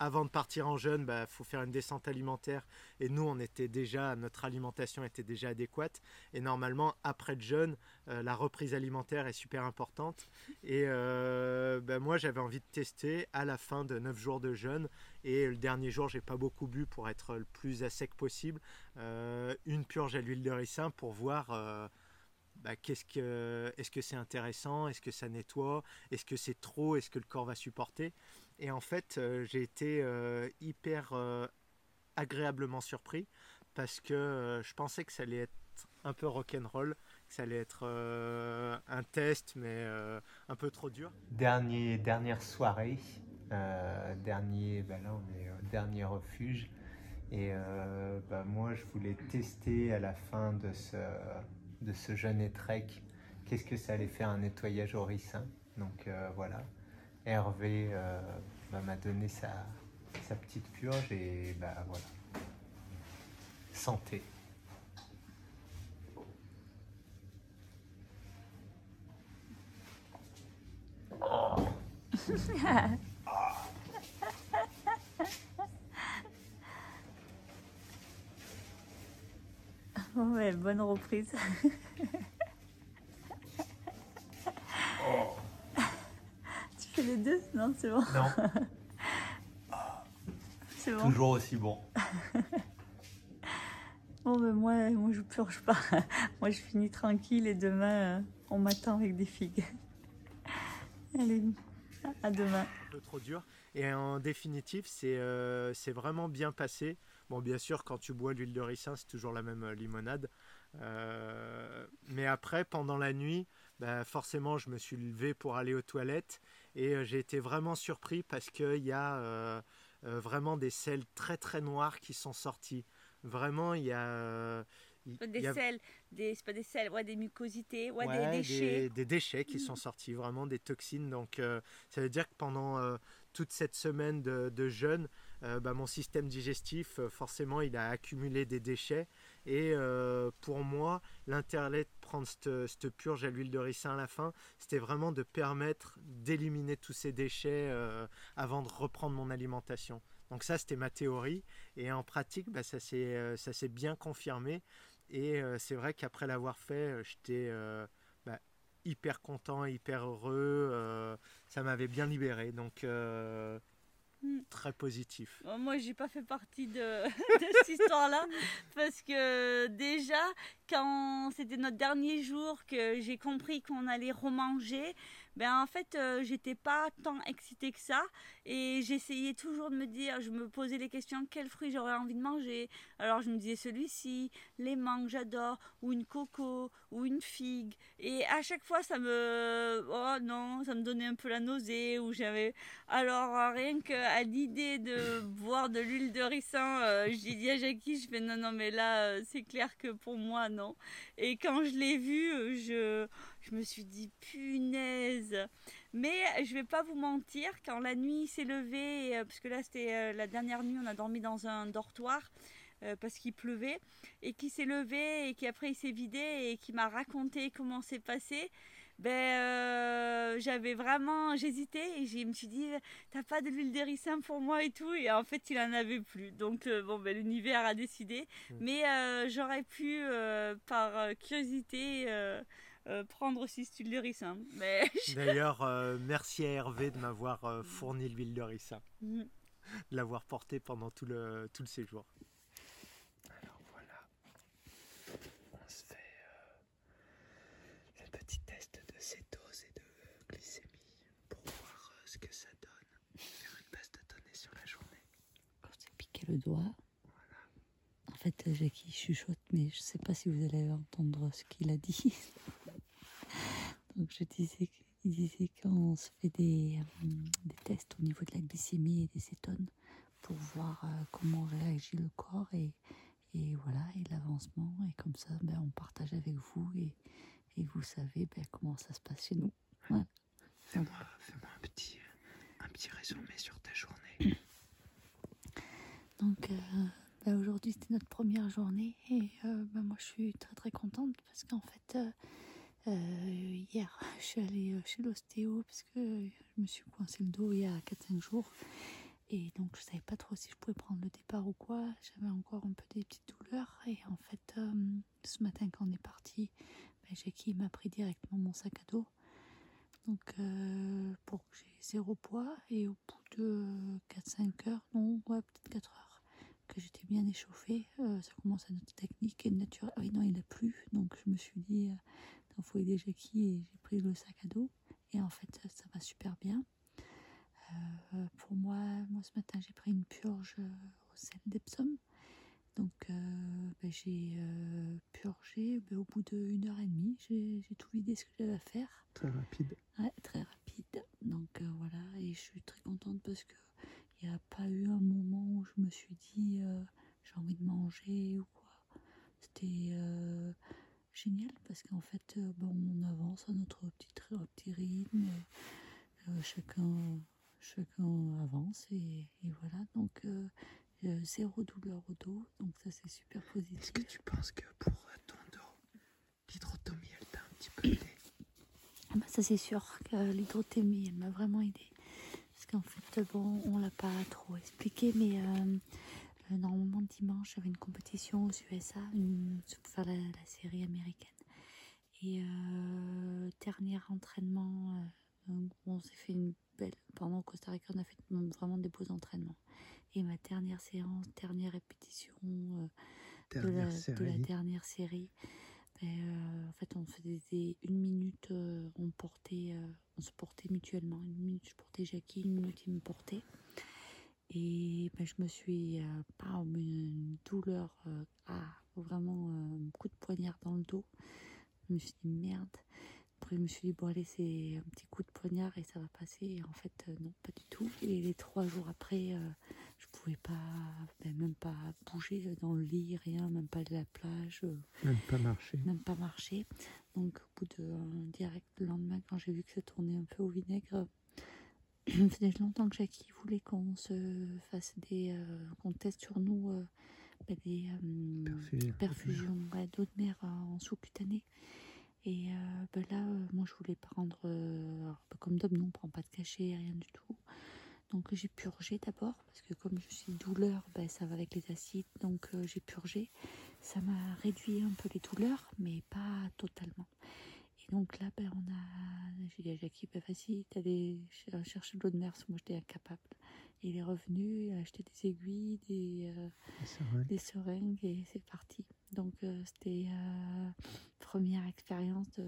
avant de partir en jeûne, il bah, faut faire une descente alimentaire. Et nous, on était déjà, notre alimentation était déjà adéquate. Et normalement, après le jeûne, euh, la reprise alimentaire est super importante. Et euh, bah, moi, j'avais envie de tester à la fin de 9 jours de jeûne. Et le dernier jour, j'ai pas beaucoup bu pour être le plus à sec possible. Euh, une purge à l'huile de ricin pour voir. Bah, qu'est-ce que, est-ce que c'est intéressant? Est-ce que ça nettoie? Est-ce que c'est trop? Est-ce que le corps va supporter? Et en fait, euh, j'ai été euh, hyper euh, agréablement surpris parce que je pensais que ça allait être un peu rock'n'roll, que ça allait être un test, mais un peu trop dur. Dernier, dernière soirée, dernier, ben là on est dernier refuge. Et ben moi, je voulais tester à la fin de ce, de ce jeune trek, qu'est-ce que ça allait faire un nettoyage au ricin. Donc voilà, Hervé euh, bah, m'a donné sa, petite purge et bah voilà, santé. bonne reprise. les deux Non, c'est bon. Non. c'est bon. Toujours aussi bon. bon, ben moi, moi, je purge pas. moi, je finis tranquille et demain, euh, on m'attend avec des figues. Allez, à demain. Un peu trop dur. Et en définitive, c'est euh, vraiment bien passé. Bon, bien sûr, quand tu bois l'huile de ricin, c'est toujours la même euh, limonade. Euh, mais après, pendant la nuit, bah, forcément, je me suis levé pour aller aux toilettes et euh, j'ai été vraiment surpris parce qu'il y a vraiment des sels très très noirs qui sont sortis. Vraiment, il y a. des sels, des, c'est pas des sels, ouais, des mucosités, ouais, des déchets. Des, déchets qui sont sortis, vraiment des toxines. Donc, ça veut dire que pendant toute cette semaine de jeûne, euh, bah, mon système digestif, euh, forcément, il a accumulé des déchets. Et euh, pour moi, l'intérêt de prendre cette, purge à l'huile de ricin à la fin, c'était vraiment de permettre d'éliminer tous ces déchets avant de reprendre mon alimentation. Donc ça, c'était ma théorie. Et en pratique, bah, ça s'est bien confirmé. Et c'est vrai qu'après l'avoir fait, j'étais bah, hyper content, hyper heureux. ça m'avait bien libéré. Donc. Très positif. moi, j'ai pas fait partie de, cette histoire-là parce que déjà, quand c'était notre dernier jour que j'ai compris qu'on allait remanger, ben en fait euh, j'étais pas tant excitée que ça et j'essayais toujours de me dire je me posais les questions quel fruit j'aurais envie de manger. Alors je me disais celui-ci les mangues j'adore ou une coco ou une figue. Et à chaque fois ça me oh non ça me donnait un peu la nausée ou j'avais alors rien qu'à l'idée de boire de l'huile de ricin euh, j'ai dit à Jackie je fais non non mais là euh, c'est clair que pour moi non. Et quand je l'ai vu je je me suis dit punaise. Mais je vais pas vous mentir, quand la nuit s'est levée, euh, parce que là c'était euh, la dernière nuit, on a dormi dans un dortoir euh, parce qu'il pleuvait, et qui s'est levé et qui après il s'est vidé et qui m'a raconté comment c'est passé. Ben, j'avais vraiment, j'hésitais et je me suis dit, t'as pas de l'huile d'hérissant pour moi et tout, et en fait il en avait plus. Donc bon, ben l'univers a décidé, mmh. mais j'aurais pu par curiosité euh, prendre aussi cette huile de ricin. Mais... D'ailleurs, euh, merci à Hervé de m'avoir euh, fourni l'huile de ricin, mm. de l'avoir porté pendant tout le, tout le séjour. Alors voilà, on se fait le petit test de cétose et de glycémie pour voir ce que ça donne. Faire une base de données sur la journée. Quand j'ai piqué le doigt, fait, Jackie chuchote, mais je ne sais pas si vous allez entendre ce qu'il a dit. Donc je disais, il disait qu'on se fait des, euh, des, tests au niveau de la glycémie et des cétones pour voir euh, comment réagit le corps et, et voilà et l'avancement et comme ça ben, on partage avec vous et, et vous savez ben, comment ça se passe chez nous. Fais-moi un, petit, un petit résumé sur ta journée. Donc euh, ben, aujourd'hui c'était notre première journée et ben, moi je suis très très contente parce qu'en fait euh, hier, je suis allée euh, chez l'ostéo parce que je me suis coincé le dos il y a 4-5 jours. Et donc, je savais pas trop si je pouvais prendre le départ ou quoi. J'avais encore un peu des petites douleurs. Et en fait, euh, ce matin, quand on est parti, ben, Jackie m'a pris directement mon sac à dos. Donc, euh, pour que j'ai zéro poids. Et au bout de 4-5 heures, non, ouais, peut-être 4 heures, que j'étais bien échauffée, euh, ça commence à notre technique et naturel. Ah oui, non, il a plu. Donc, je me suis dit, il faut aider Jackie. Et j'ai pris le sac à dos. Et en fait, ça, ça va super bien. Euh, pour moi, moi ce matin j'ai pris une purge euh, au sel d'Epsom. Donc ben, j'ai purgé ben, au bout d'une heure et demie. J'ai tout vidé ce que j'avais à faire. Très rapide. Ouais, très rapide. Donc voilà, et je suis très contente parce que il n'y a pas eu un moment où je me suis dit j'ai envie de manger ou quoi. C'était génial parce qu'en fait, bon, on avance à notre petit, petit rythme. chacun chacun avance et, voilà. Donc euh, zéro douleur au dos, donc ça c'est super positif. Est-ce que tu penses que pour ton dos, l'hydrotomie elle t'a un petit peu aidé? Ah bah, Ça c'est sûr que l'hydrotomie elle m'a vraiment aidé. Parce qu'en fait, bon, on l'a pas trop expliqué, mais euh, euh, normalement dimanche j'avais une compétition aux USA une, pour faire la, série américaine. Et dernier entraînement, on s'est fait une pendant au Costa Rica, on a fait vraiment des beaux entraînements. Et ma dernière séance, dernière répétition euh, de, la, dernière série, ben, euh, en fait, on faisait une minute, euh, on portait, on se portait mutuellement. Une minute, je portais Jackie, une minute, il me portait. Et ben, je me suis, pas une douleur, ah, vraiment un coup de poignard dans le dos. Je me suis dit merde. Après, je me suis dit, bon, allez, c'est un petit coup de poignard et ça va passer. Et en fait, euh, non, pas du tout. Et les trois jours après, euh, je pouvais pas, ben, même pas bouger dans le lit, rien, même pas de la plage. Euh, même pas marcher. Même pas marcher. Donc, au bout de direct, le lendemain, quand j'ai vu que ça tournait un peu au vinaigre, ça faisait longtemps que Jackie voulait qu'on se fasse des. qu'on teste sur nous ben, des perfusions, d'eau de mer en sous-cutanée. Et euh, ben là, euh, moi, je voulais prendre, euh, ben, comme d'hab, non, on prend pas de cachet, rien du tout. Donc j'ai purgé d'abord, parce que comme je suis douleur, ben, ça va avec les acides, donc j'ai purgé. Ça m'a réduit un peu les douleurs, mais pas totalement. Donc là, ben, on a, j'ai dit à Jackie, ben, vas-y, t'allais chercher de l'eau de mer, parce que moi j'étais incapable. Il est revenu, il a acheté des aiguilles, des, des seringues, et c'est parti. Donc c'était première expérience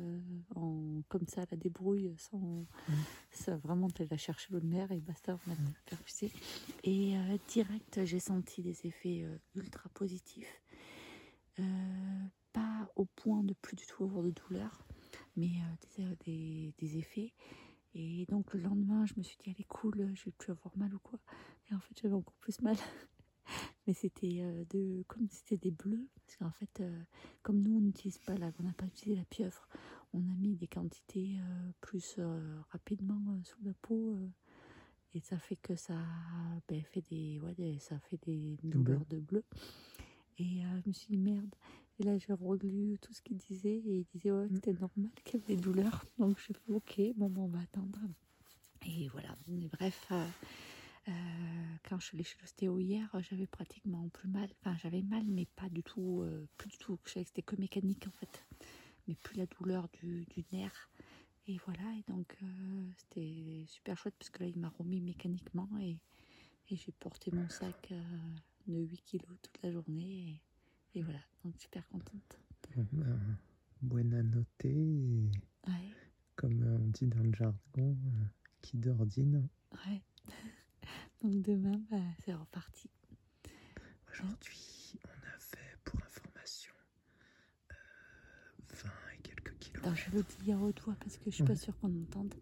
en, comme ça, la débrouille, sans ça, vraiment, vas chercher l'eau de mer et basta, on a mmh. Et euh, direct, j'ai senti des effets euh, ultra positifs. Euh, pas au point de plus du tout avoir de douleur, mais des, des, effets. Et donc le lendemain, je me suis dit, allez, cool, je vais plus avoir mal ou quoi. Et en fait, j'avais encore plus mal. mais c'était euh, de comme c'était des bleus parce qu'en fait euh, comme nous on n'utilise pas là on n'a pas utilisé la pieuvre on a mis des quantités euh, plus rapidement sous la peau et ça fait que ça ben, fait des ouais ça fait des douleurs de bleu et je me suis dit merde et là j'ai relu tout ce qu'il disait et il disait ouais c'était normal qu'il y ait des douleurs donc je fais ok bon, on va attendre et voilà mais bref euh, quand je suis allée chez l'ostéo hier, j'avais pratiquement plus mal. Enfin, j'avais mal, mais pas du tout, euh, plus du tout. Je savais que c'était que mécanique en fait, mais plus la douleur du, nerf. Et voilà, et donc euh, c'était super chouette parce que là, il m'a remis mécaniquement et, j'ai porté mon sac de 8 kilos toute la journée. Et, voilà, donc super contente. Ben, buena noter, comme on dit dans le jargon, qui d'ordine. Ouais. Donc demain, bah, c'est reparti. Aujourd'hui, on a fait, pour information, 20 euh, et quelques kilomètres. Alors, je veux dire au doigt parce que je suis pas sûre qu'on entende.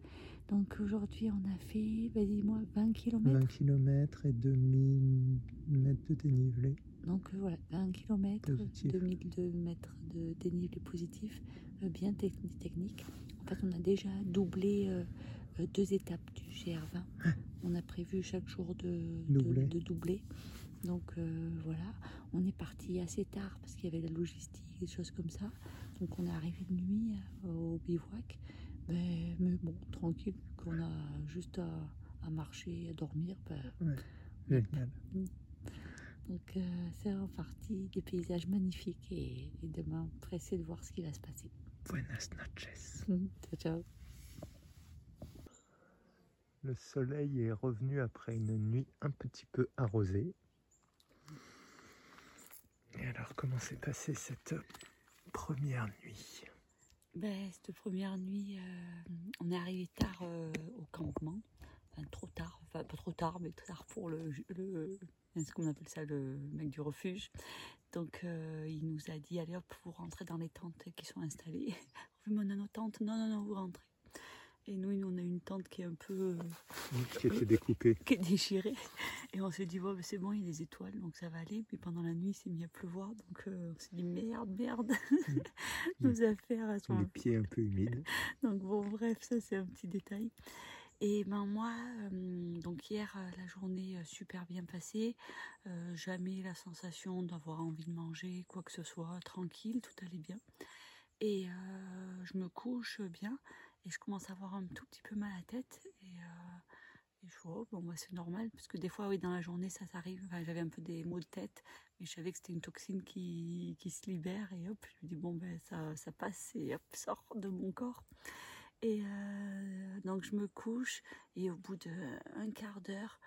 Donc aujourd'hui, on a fait, vas-y moi, 20 km. 20 km et 2000 mètres de dénivelé. Donc euh, voilà, 20 km, 2002 mètres de dénivelé positif, euh, bien technique. En fait, on a déjà doublé deux étapes du GR20. On a prévu chaque jour de doubler. Donc euh, voilà, on est parti assez tard parce qu'il y avait la logistique, des choses comme ça. Donc on est arrivé de nuit euh, au bivouac. Mais, bon, tranquille, qu'on a juste à, marcher, à dormir. Ben, Génial. Donc euh, c'est reparti, des paysages magnifiques et, et demain pressé de voir ce qui va se passer. Buenas noches. ciao ciao. Le soleil est revenu après une nuit un petit peu arrosée. Et alors, comment s'est passée cette première nuit? Ben, cette première nuit, euh, on est arrivé tard euh, au campement. Enfin, trop tard. Enfin, pas trop tard, mais tard pour le, le ce qu'on appelle ça, le mec du refuge. Donc, euh, il nous a dit, allez hop, vous rentrez dans les tentes qui sont installées. on a nos tentes. Non, non, non, vous rentrez. Et nous, on a une tente qui est un peu. Qui était découpée. Qui est déchirée. Et on s'est dit, bon, c'est bon, il y a des étoiles, donc ça va aller. Puis pendant la nuit, il s'est mis à pleuvoir. Donc euh, on s'est dit, merde, merde. Nos affaires, elles sont. Les pieds un peu humides. donc bon, bref, ça, c'est un petit détail. Et ben moi, donc hier, la journée super bien passée. jamais la sensation d'avoir envie de manger quoi que ce soit. Tranquille, tout allait bien. Et je me couche bien et je commence à avoir un tout petit peu mal à la tête et, je vois bon moi c'est normal parce que des fois oui dans la journée ça s'arrive enfin, j'avais un peu des maux de tête mais je savais que c'était une toxine qui, qui, se libère et hop je me dis bon ben ça, ça passe et hop sort de mon corps et euh, donc je me couche et au bout d'un quart d'heure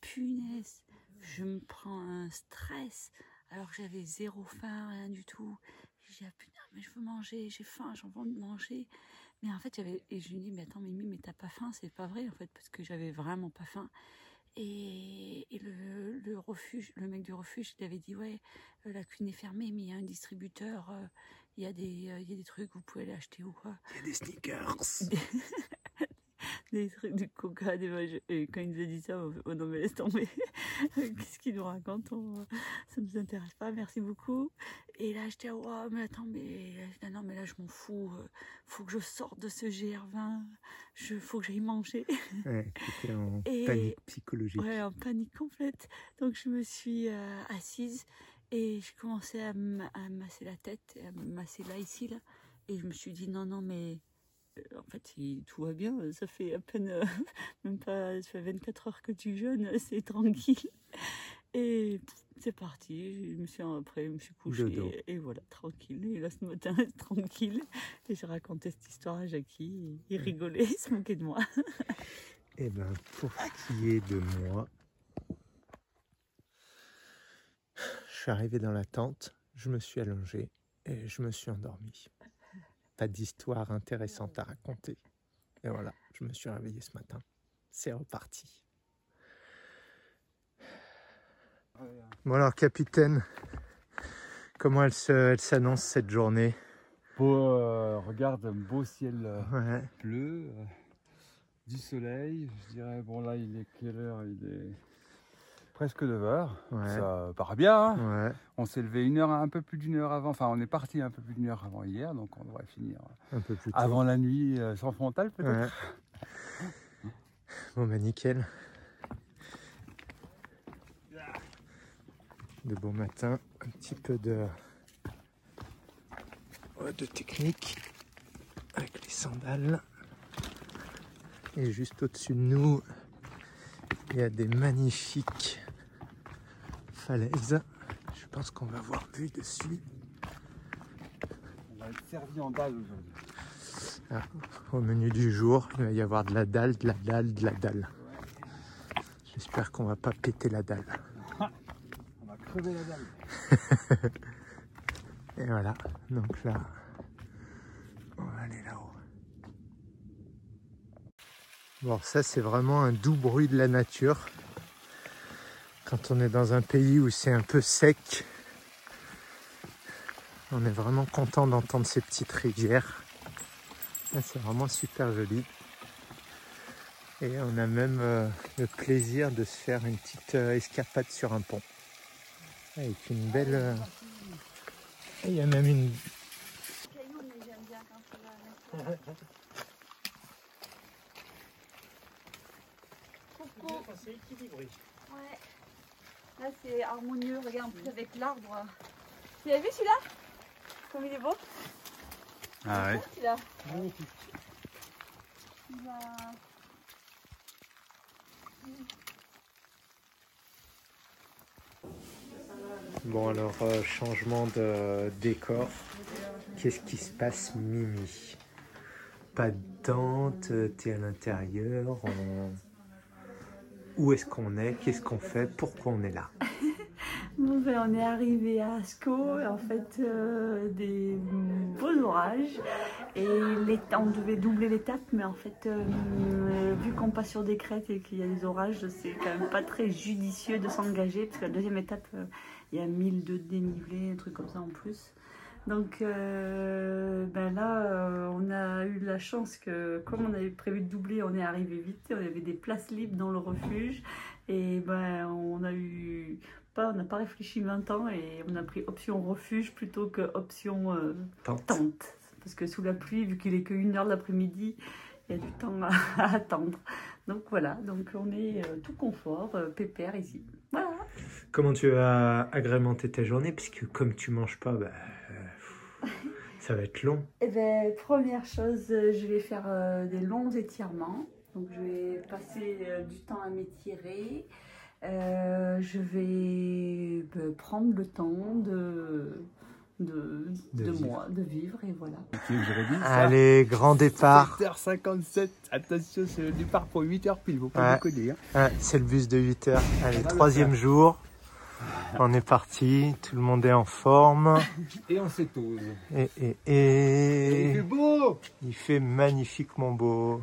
punaise je me prends un stress. Alors que j'avais zéro faim rien du tout. J'ai dit ah putain mais je veux manger j'ai faim j'ai envie de manger. Mais en fait, j'avais, et je lui dis, mais attends, Mimi, mais t'as pas faim? C'est pas vrai, en fait, parce que j'avais vraiment pas faim. Et, le, refuge, le mec du refuge, il avait dit, ouais, euh, la cuisine est fermée, mais il y a un distributeur, euh, il y, a des, euh, il y a des trucs, vous pouvez aller acheter ou quoi. Il y a des sneakers. des trucs du coca, des Et quand il nous a dit ça, oh non mais laisse tomber. Qu'est-ce qu'il nous raconte on... Ça nous intéresse pas, merci beaucoup. Et là, j'étais, oh, mais attends, mais non, mais là, je m'en fous. Faut que je sorte de ce GR20. Je, faut que j'aille manger. Ouais, en panique psychologique. Ouais, en panique complète. Donc, je me suis euh, assise et j'ai commencé à, à masser la tête, à masser là, ici, là. Et je me suis dit, non, non, mais en fait, tout va bien. Ça fait à peine, euh, même pas, ça fait 24 heures que tu jeûnes, c'est tranquille. Et c'est parti. Je me suis après, je me suis couchée et, voilà, tranquille. Et là, ce matin, tranquille. Et j'ai raconté cette histoire à Jackie. Il rigolait, il se moquait de moi. Eh ben, pour ce qui est de moi, suis arrivé dans la tente, je me suis allongé et je me suis endormi pas d'histoire intéressante à raconter. Et voilà, je me suis réveillé ce matin. C'est reparti. Bon alors capitaine, comment elle s'annonce cette journée? Beau, euh, regarde, un beau ciel euh, bleu, euh, du soleil. Je dirais, bon là il est quelle heure? Il est presque 9 heures. Ça part bien. Hein. on s'est levé une heure, un peu plus d'une heure avant. Enfin, on est parti un peu plus d'une heure avant hier, donc on devrait finir un peu plus avant la nuit euh, sans frontal peut-être. bon bah nickel. De bon matin, un petit peu de de technique avec les sandales. Et juste au-dessus de nous, il y a des magnifiques je pense qu'on va avoir vue dessus. On va être servi en dalle aujourd'hui. Ah, au menu du jour, il va y avoir de la dalle, de la dalle, de la dalle. J'espère qu'on va pas péter la dalle. on va crever la dalle. Et voilà, donc là, on va aller là-haut. Bon, ça c'est vraiment un doux bruit de la nature quand on est dans un pays où c'est un peu sec, on est vraiment content d'entendre ces petites rivières. C'est vraiment super joli. Et on a même euh, le plaisir de se faire une petite euh, escapade sur un pont. Avec une belle... Euh, il y a même une... Là, c'est harmonieux. Regarde, plus avec l'arbre. Tu l'as vu celui-là? Comme il est beau Ah ouais. Celui-là. Magnifique. Va... Bon alors, euh, changement de décor. Qu'est-ce qui se passe, Mimi? Pas de tente, t'es à l'intérieur. Où est-ce qu'on est Qu'est-ce qu'on fait Pourquoi on est là ben, on est arrivé à Asco, en fait, euh, des beaux orages. Et on devait doubler l'étape, mais en fait, euh, vu qu'on passe sur des crêtes et qu'il y a des orages, c'est quand même pas très judicieux de s'engager, parce que la deuxième étape, euh, il y a 1000 de dénivelé, un truc comme ça en plus. Donc ben là, on a eu la chance que, comme on avait prévu de doubler, on est arrivé vite. On avait des places libres dans le refuge. Et ben, on a eu on n'a pas réfléchi 20 ans et on a pris option refuge plutôt que option euh, tente. Parce que sous la pluie, vu qu'il est que 1 heure de l'après-midi, il y a du temps à, attendre. Donc voilà, donc on est euh, tout confort, euh, pépère ici. Voilà. Comment tu as agrémenté ta journée Puisque comme tu manges pas, bah, ça va être long. Eh ben, première chose, je vais faire des longs étirements. Donc je vais passer du temps à m'étirer. Euh, je vais euh, prendre le temps de, de, de, moi, de vivre et voilà. Allez, grand départ. 7h57, attention, c'est le départ pour 8h pile, vous pas ouais. Hein. c'est le bus de 8h. Allez, troisième jour. On est parti, tout le monde est en forme. Et on s'étose. Et, et, et... Il fait beau Il fait magnifiquement beau.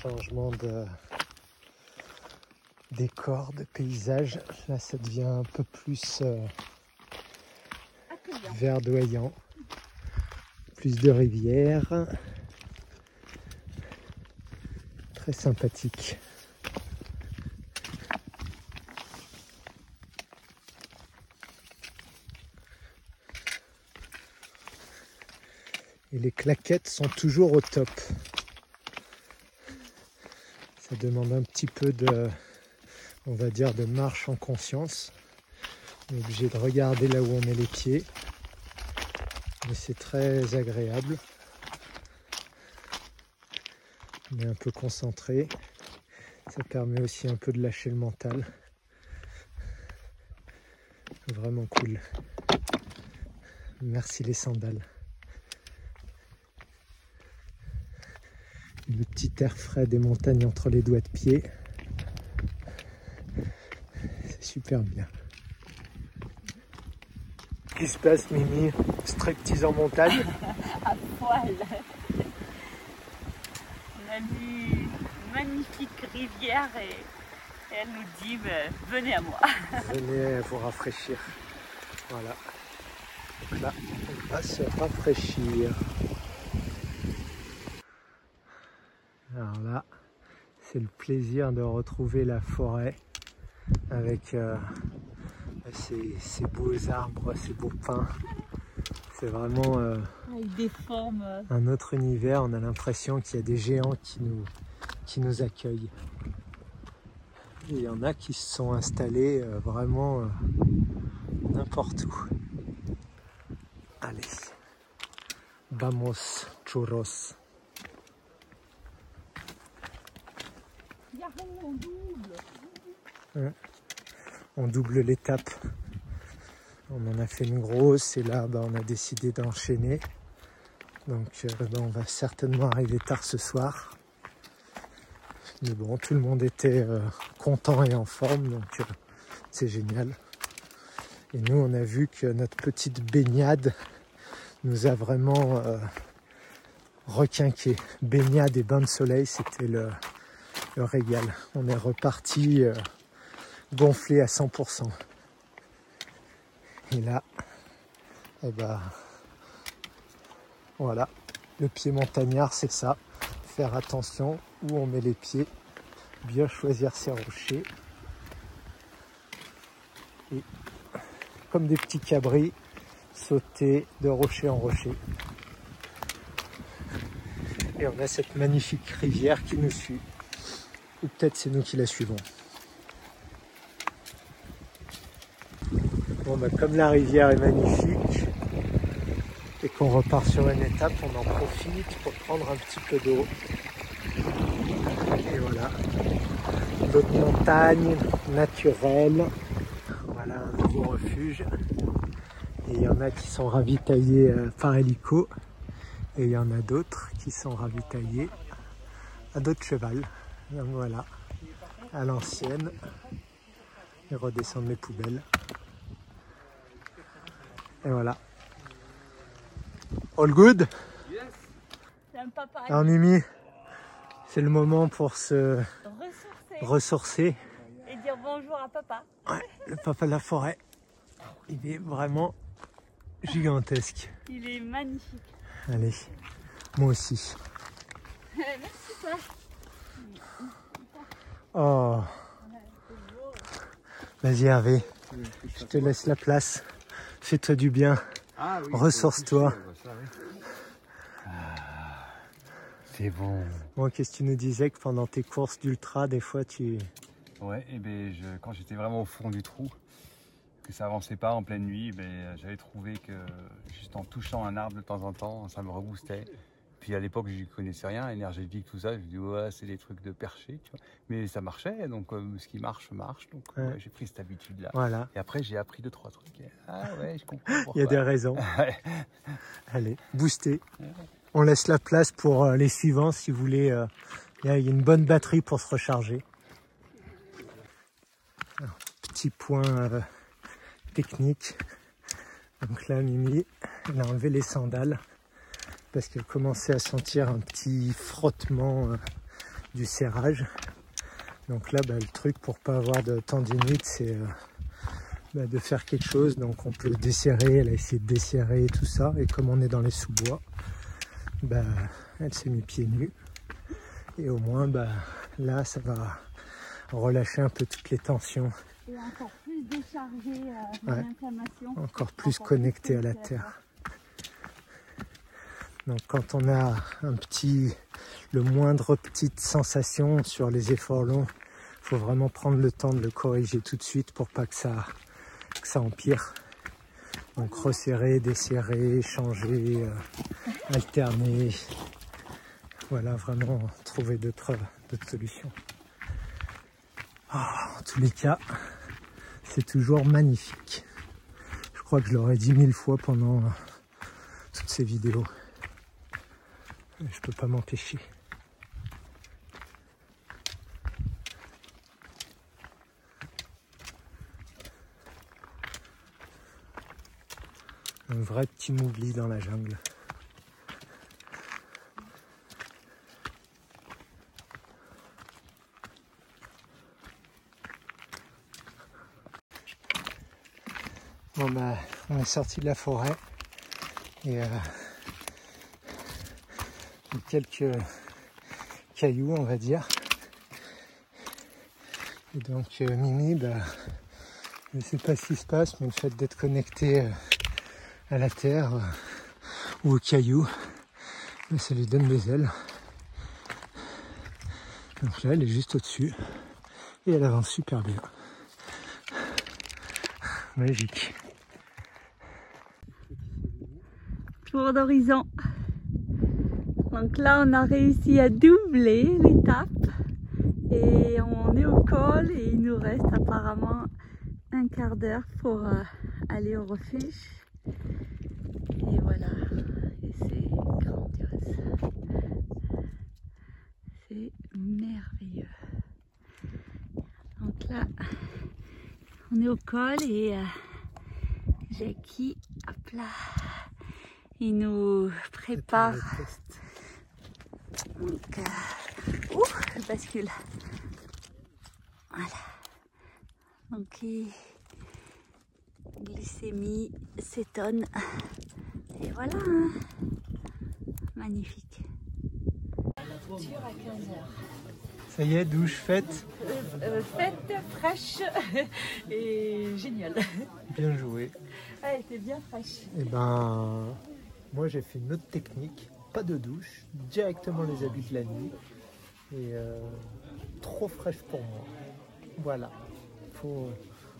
changement de décor, de paysage. Là, ça devient un peu plus euh, verdoyant. Plus de rivières. Très sympathique. Et les claquettes sont toujours au top. Ça demande un petit peu de, on va dire, de marche en conscience. On est obligé de regarder là où on met les pieds. Mais c'est très agréable. On est un peu concentré. Ça permet aussi un peu de lâcher le mental. Vraiment cool. Merci les sandales. Le petit air frais des montagnes entre les doigts de pied. C'est super bien. Qu'est-ce qui se passe, Mimi? Striptease en montagne? À poil. On a vu une magnifique rivière et, elle nous dit ben, venez à moi. venez vous rafraîchir. Voilà. Donc là, on va se rafraîchir. Alors là, c'est le plaisir de retrouver la forêt avec euh, ces, beaux arbres, ces beaux pins. C'est vraiment euh, ah, un autre univers. On a l'impression qu'il y a des géants qui nous, qui nous accueillent. Et il y en a qui se sont installés euh, vraiment n'importe où. Allez, vamos churros. On double l'étape. On en a fait une grosse et là bah, on a décidé d'enchaîner. Donc euh, bah, on va certainement arriver tard ce soir. Mais bon, tout le monde était euh, content et en forme, donc euh, c'est génial. Et nous, on a vu que notre petite baignade nous a vraiment requinqué. Baignade et bain de soleil, c'était le, le régal. On est reparti euh, gonflé à 100%. Et là, eh ben, voilà, le pied montagnard, c'est ça. Faire attention où on met les pieds, bien choisir ses rochers. Et comme des petits cabris, sauter de rocher en rocher. Et on a cette magnifique rivière qui nous suit. Ou peut-être c'est nous qui la suivons. Bon, bah, comme la rivière est magnifique et qu'on repart sur une étape, on en profite pour prendre un petit peu d'eau. Et voilà, rando de montagne, naturelle. Voilà un nouveau refuge. Et il y en a qui sont ravitaillés euh, par hélico. Et il y en a d'autres qui sont ravitaillés à d'autres chevals. Donc voilà, à l'ancienne. Et redescendre les poubelles. Et voilà. All good? Alors Mimi, c'est le moment pour se ressourcer. ressourcer. Et dire bonjour à papa. Ouais, le papa de la forêt. Il est vraiment gigantesque. Il est magnifique. Allez, moi aussi. Merci toi. Oh. Vas-y Hervé, je te laisse la place. Fais-toi du bien. Ah Ressource-toi. Ah, c'est bon. Moi, qu'est-ce que tu nous disais que pendant tes courses d'ultra, des fois tu. Ouais, et ben je, quand j'étais vraiment au fond du trou, que ça avançait pas en pleine nuit, ben, j'avais trouvé que juste en touchant un arbre de temps en temps, ça me reboostait. Puis à l'époque, je connaissais rien, énergétique, tout ça. Je me dis, ouais, c'est des trucs de perché. Tu vois. Mais ça marchait, donc euh, ce qui marche, marche. Donc Ouais. ouais, j'ai pris cette habitude-là. Voilà, Et après, j'ai appris deux, trois trucs. Ah ouais, je comprends. il y a des raisons. Allez, booster. On laisse la place pour euh, les suivants si vous voulez. euh, Il y a une bonne batterie pour se recharger. Alors, petit point technique. Donc là, Mimi, elle a enlevé les sandales parce qu'elle commençait à sentir un petit frottement euh, du serrage. Donc là, bah, le truc pour pas avoir de tendinite, c'est euh, bah, de faire quelque chose. Donc on peut desserrer, elle a essayé de desserrer tout ça. Et comme on est dans les sous-bois, bah, elle s'est mis pieds nus. Et au moins, bah, là, ça va relâcher un peu toutes les tensions, Et encore plus déchargé euh, Ouais. l'inflammation. encore plus Encore connecté à la terre. Donc quand on a un petit, le moindre petite sensation sur les efforts longs, faut vraiment prendre le temps de le corriger tout de suite pour pas que ça, que ça empire. Donc resserrer, desserrer, changer, euh, alterner. Voilà, vraiment trouver d'autres solutions. Ah, en tous les cas, c'est toujours magnifique. Je crois que je l'aurais dit mille fois pendant toutes ces vidéos. Je peux pas m'empêcher. Un vrai petit mougli dans la jungle. Bah, on est sorti de la forêt et euh, quelques cailloux, on va dire. Et donc euh, Mimi, bah, je ne sais pas ce qui se passe, mais le fait d'être connecté euh, à la terre euh, ou aux cailloux, bah, ça lui donne des ailes. Donc là, elle est juste au-dessus et elle avance super bien. Magique. Tour d'horizon. Donc là, on a réussi à doubler l'étape et on est au col et il nous reste apparemment un quart d'heure pour euh, aller au refuge. Et voilà, et c'est grandiose. C'est merveilleux. Donc là, on est au col et euh, Jackie, hop là, il nous prépare. Donc, euh, ouh, je bascule. Voilà. Donc, et glycémie, cétone. Et voilà. hein. Magnifique. Ça y est, douche faite, fête fraîche et géniale. bien joué. Elle était bien fraîche. Et ben, moi j'ai fait une autre technique, pas de douche, directement les habits de la nuit. Et euh, trop fraîche pour moi. Voilà, faut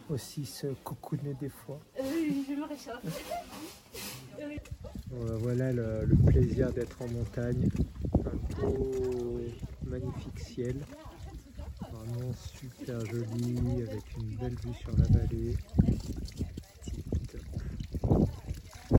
aussi se cocooner des fois. je me réchauffe. Bon, voilà le, le plaisir d'être en montagne. Un beau, magnifique ciel. Vraiment super joli, avec une belle vue sur la vallée.